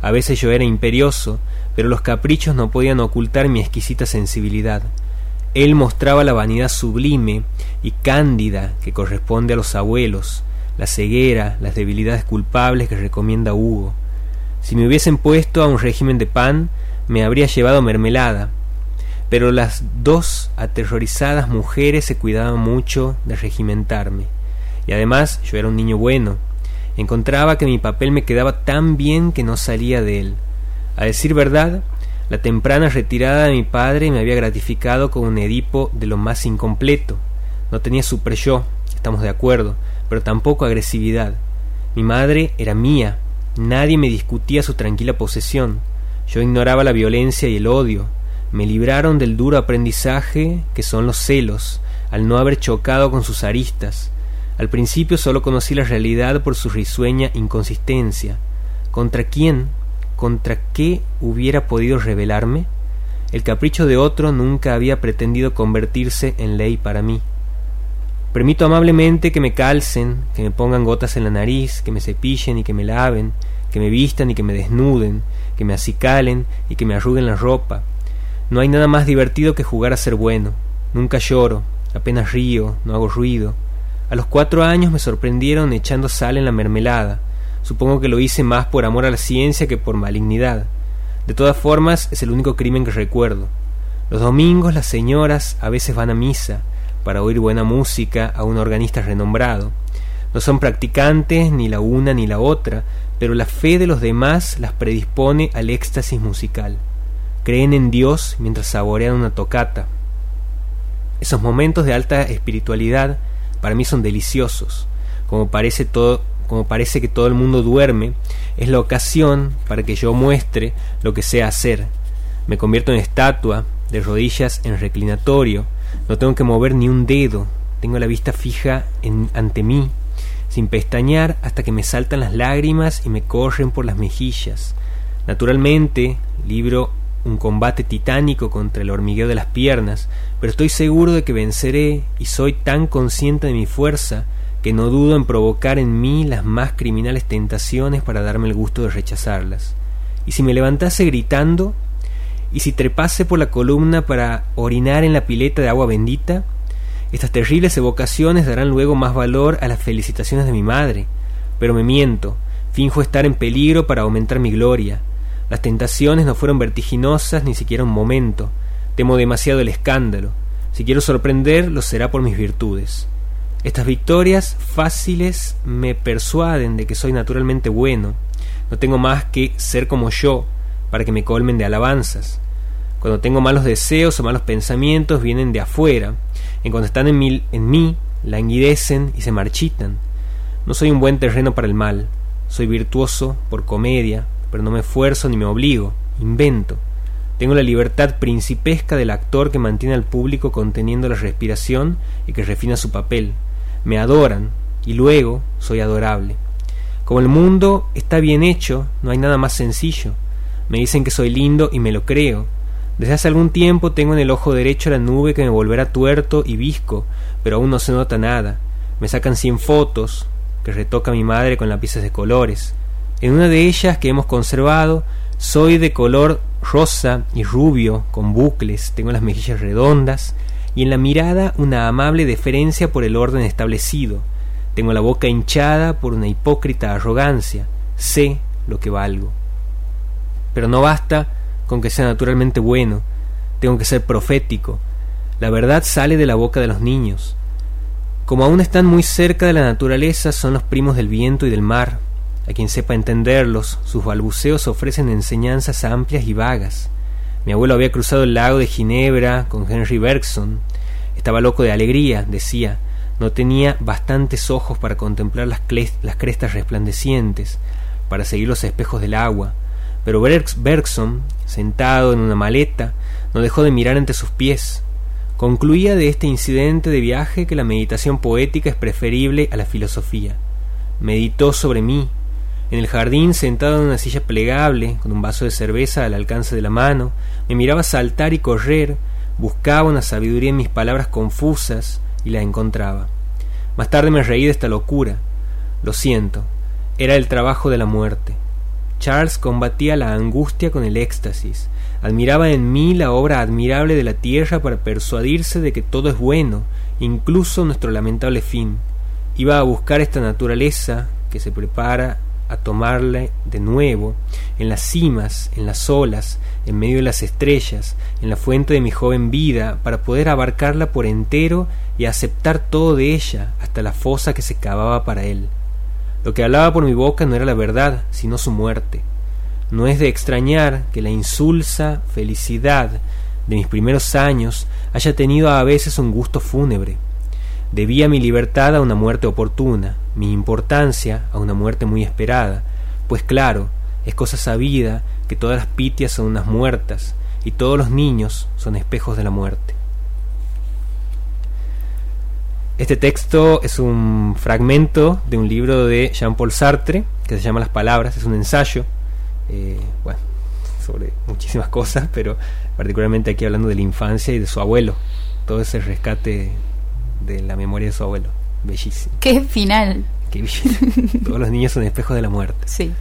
A veces yo era imperioso, pero los caprichos no podían ocultar mi exquisita sensibilidad. Él mostraba la vanidad sublime y cándida que corresponde a los abuelos, la ceguera, las debilidades culpables que recomienda Hugo. Si me hubiesen puesto a un régimen de pan, me habría llevado mermelada. Pero las dos aterrorizadas mujeres se cuidaban mucho de regimentarme. Y además yo era un niño bueno. Encontraba que mi papel me quedaba tan bien que no salía de él. A decir verdad, la temprana retirada de mi padre me había gratificado con un Edipo de lo más incompleto. No tenía super yo, estamos de acuerdo, pero tampoco agresividad. Mi madre era mía, Nadie me discutía su tranquila posesión. Yo ignoraba la violencia y el odio. Me libraron del duro aprendizaje que son los celos, al no haber chocado con sus aristas. Al principio solo conocí la realidad por su risueña inconsistencia. ¿Contra quién? ¿Contra qué hubiera podido rebelarme? El capricho de otro nunca había pretendido convertirse en ley para mí. Permito amablemente que me calcen, que me pongan gotas en la nariz, que me cepillen y que me laven, que me vistan y que me desnuden, que me acicalen y que me arruguen la ropa. No hay nada más divertido que jugar a ser bueno. Nunca lloro, apenas río, no hago ruido. A los cuatro años me sorprendieron echando sal en la mermelada. Supongo que lo hice más por amor a la ciencia que por malignidad. De todas formas, es el único crimen que recuerdo. Los domingos las señoras a veces van a misa, para oír buena música a un organista renombrado. No son practicantes ni la una ni la otra, pero la fe de los demás las predispone al éxtasis musical. Creen en Dios mientras saborean una tocata. Esos momentos de alta espiritualidad para mí son deliciosos. Como parece todo como parece que todo el mundo duerme, es la ocasión para que yo muestre lo que sé hacer. Me convierto en estatua, de rodillas en reclinatorio, no tengo que mover ni un dedo, tengo la vista fija en, ante mí, sin pestañear hasta que me saltan las lágrimas y me corren por las mejillas. Naturalmente, libro un combate titánico contra el hormigueo de las piernas, pero estoy seguro de que venceré y soy tan consciente de mi fuerza que no dudo en provocar en mí las más criminales tentaciones para darme el gusto de rechazarlas. Y si me levantase gritando, y si trepase por la columna para orinar en la pileta de agua bendita, estas terribles evocaciones darán luego más valor a las felicitaciones de mi madre, pero me miento, finjo estar en peligro para aumentar mi gloria. Las tentaciones no fueron vertiginosas ni siquiera un momento. Temo demasiado el escándalo. Si quiero sorprender, lo será por mis virtudes. Estas victorias fáciles me persuaden de que soy naturalmente bueno. No tengo más que ser como yo para que me colmen de alabanzas. Cuando tengo malos deseos o malos pensamientos vienen de afuera. En cuanto están en mí, en mí languidecen y se marchitan. No soy un buen terreno para el mal. Soy virtuoso por comedia, pero no me esfuerzo ni me obligo. Invento. Tengo la libertad principesca del actor que mantiene al público conteniendo la respiración y que refina su papel me adoran y luego soy adorable. Como el mundo está bien hecho, no hay nada más sencillo. Me dicen que soy lindo y me lo creo. Desde hace algún tiempo tengo en el ojo derecho la nube que me volverá tuerto y visco, pero aún no se nota nada. Me sacan cien fotos que retoca mi madre con lápices de colores. En una de ellas que hemos conservado, soy de color rosa y rubio, con bucles, tengo las mejillas redondas, y en la mirada una amable deferencia por el orden establecido. Tengo la boca hinchada por una hipócrita arrogancia. Sé lo que valgo. Pero no basta con que sea naturalmente bueno. Tengo que ser profético. La verdad sale de la boca de los niños. Como aún están muy cerca de la naturaleza, son los primos del viento y del mar. A quien sepa entenderlos, sus balbuceos ofrecen enseñanzas amplias y vagas. Mi abuelo había cruzado el lago de Ginebra con Henry Bergson. Estaba loco de alegría, decía. No tenía bastantes ojos para contemplar las, las crestas resplandecientes, para seguir los espejos del agua. Pero Bergson, sentado en una maleta, no dejó de mirar ante sus pies. Concluía de este incidente de viaje que la meditación poética es preferible a la filosofía. Meditó sobre mí, en el jardín, sentado en una silla plegable, con un vaso de cerveza al alcance de la mano, me miraba saltar y correr, buscaba una sabiduría en mis palabras confusas y la encontraba. Más tarde me reí de esta locura. Lo siento, era el trabajo de la muerte. Charles combatía la angustia con el éxtasis, admiraba en mí la obra admirable de la tierra para persuadirse de que todo es bueno, incluso nuestro lamentable fin. Iba a buscar esta naturaleza que se prepara a tomarle de nuevo, en las cimas, en las olas, en medio de las estrellas, en la fuente de mi joven vida, para poder abarcarla por entero y aceptar todo de ella, hasta la fosa que se cavaba para él. Lo que hablaba por mi boca no era la verdad, sino su muerte. No es de extrañar que la insulsa felicidad de mis primeros años haya tenido a veces un gusto fúnebre. Debía mi libertad a una muerte oportuna, mi importancia a una muerte muy esperada, pues claro, es cosa sabida que todas las pitias son unas muertas y todos los niños son espejos de la muerte. Este texto es un fragmento de un libro de Jean-Paul Sartre que se llama Las Palabras, es un ensayo, eh, bueno, sobre muchísimas cosas, pero particularmente aquí hablando de la infancia y de su abuelo, todo ese rescate de la memoria de su abuelo. Bellísimo. Qué final. Qué Todos los niños son espejos de la muerte. Sí.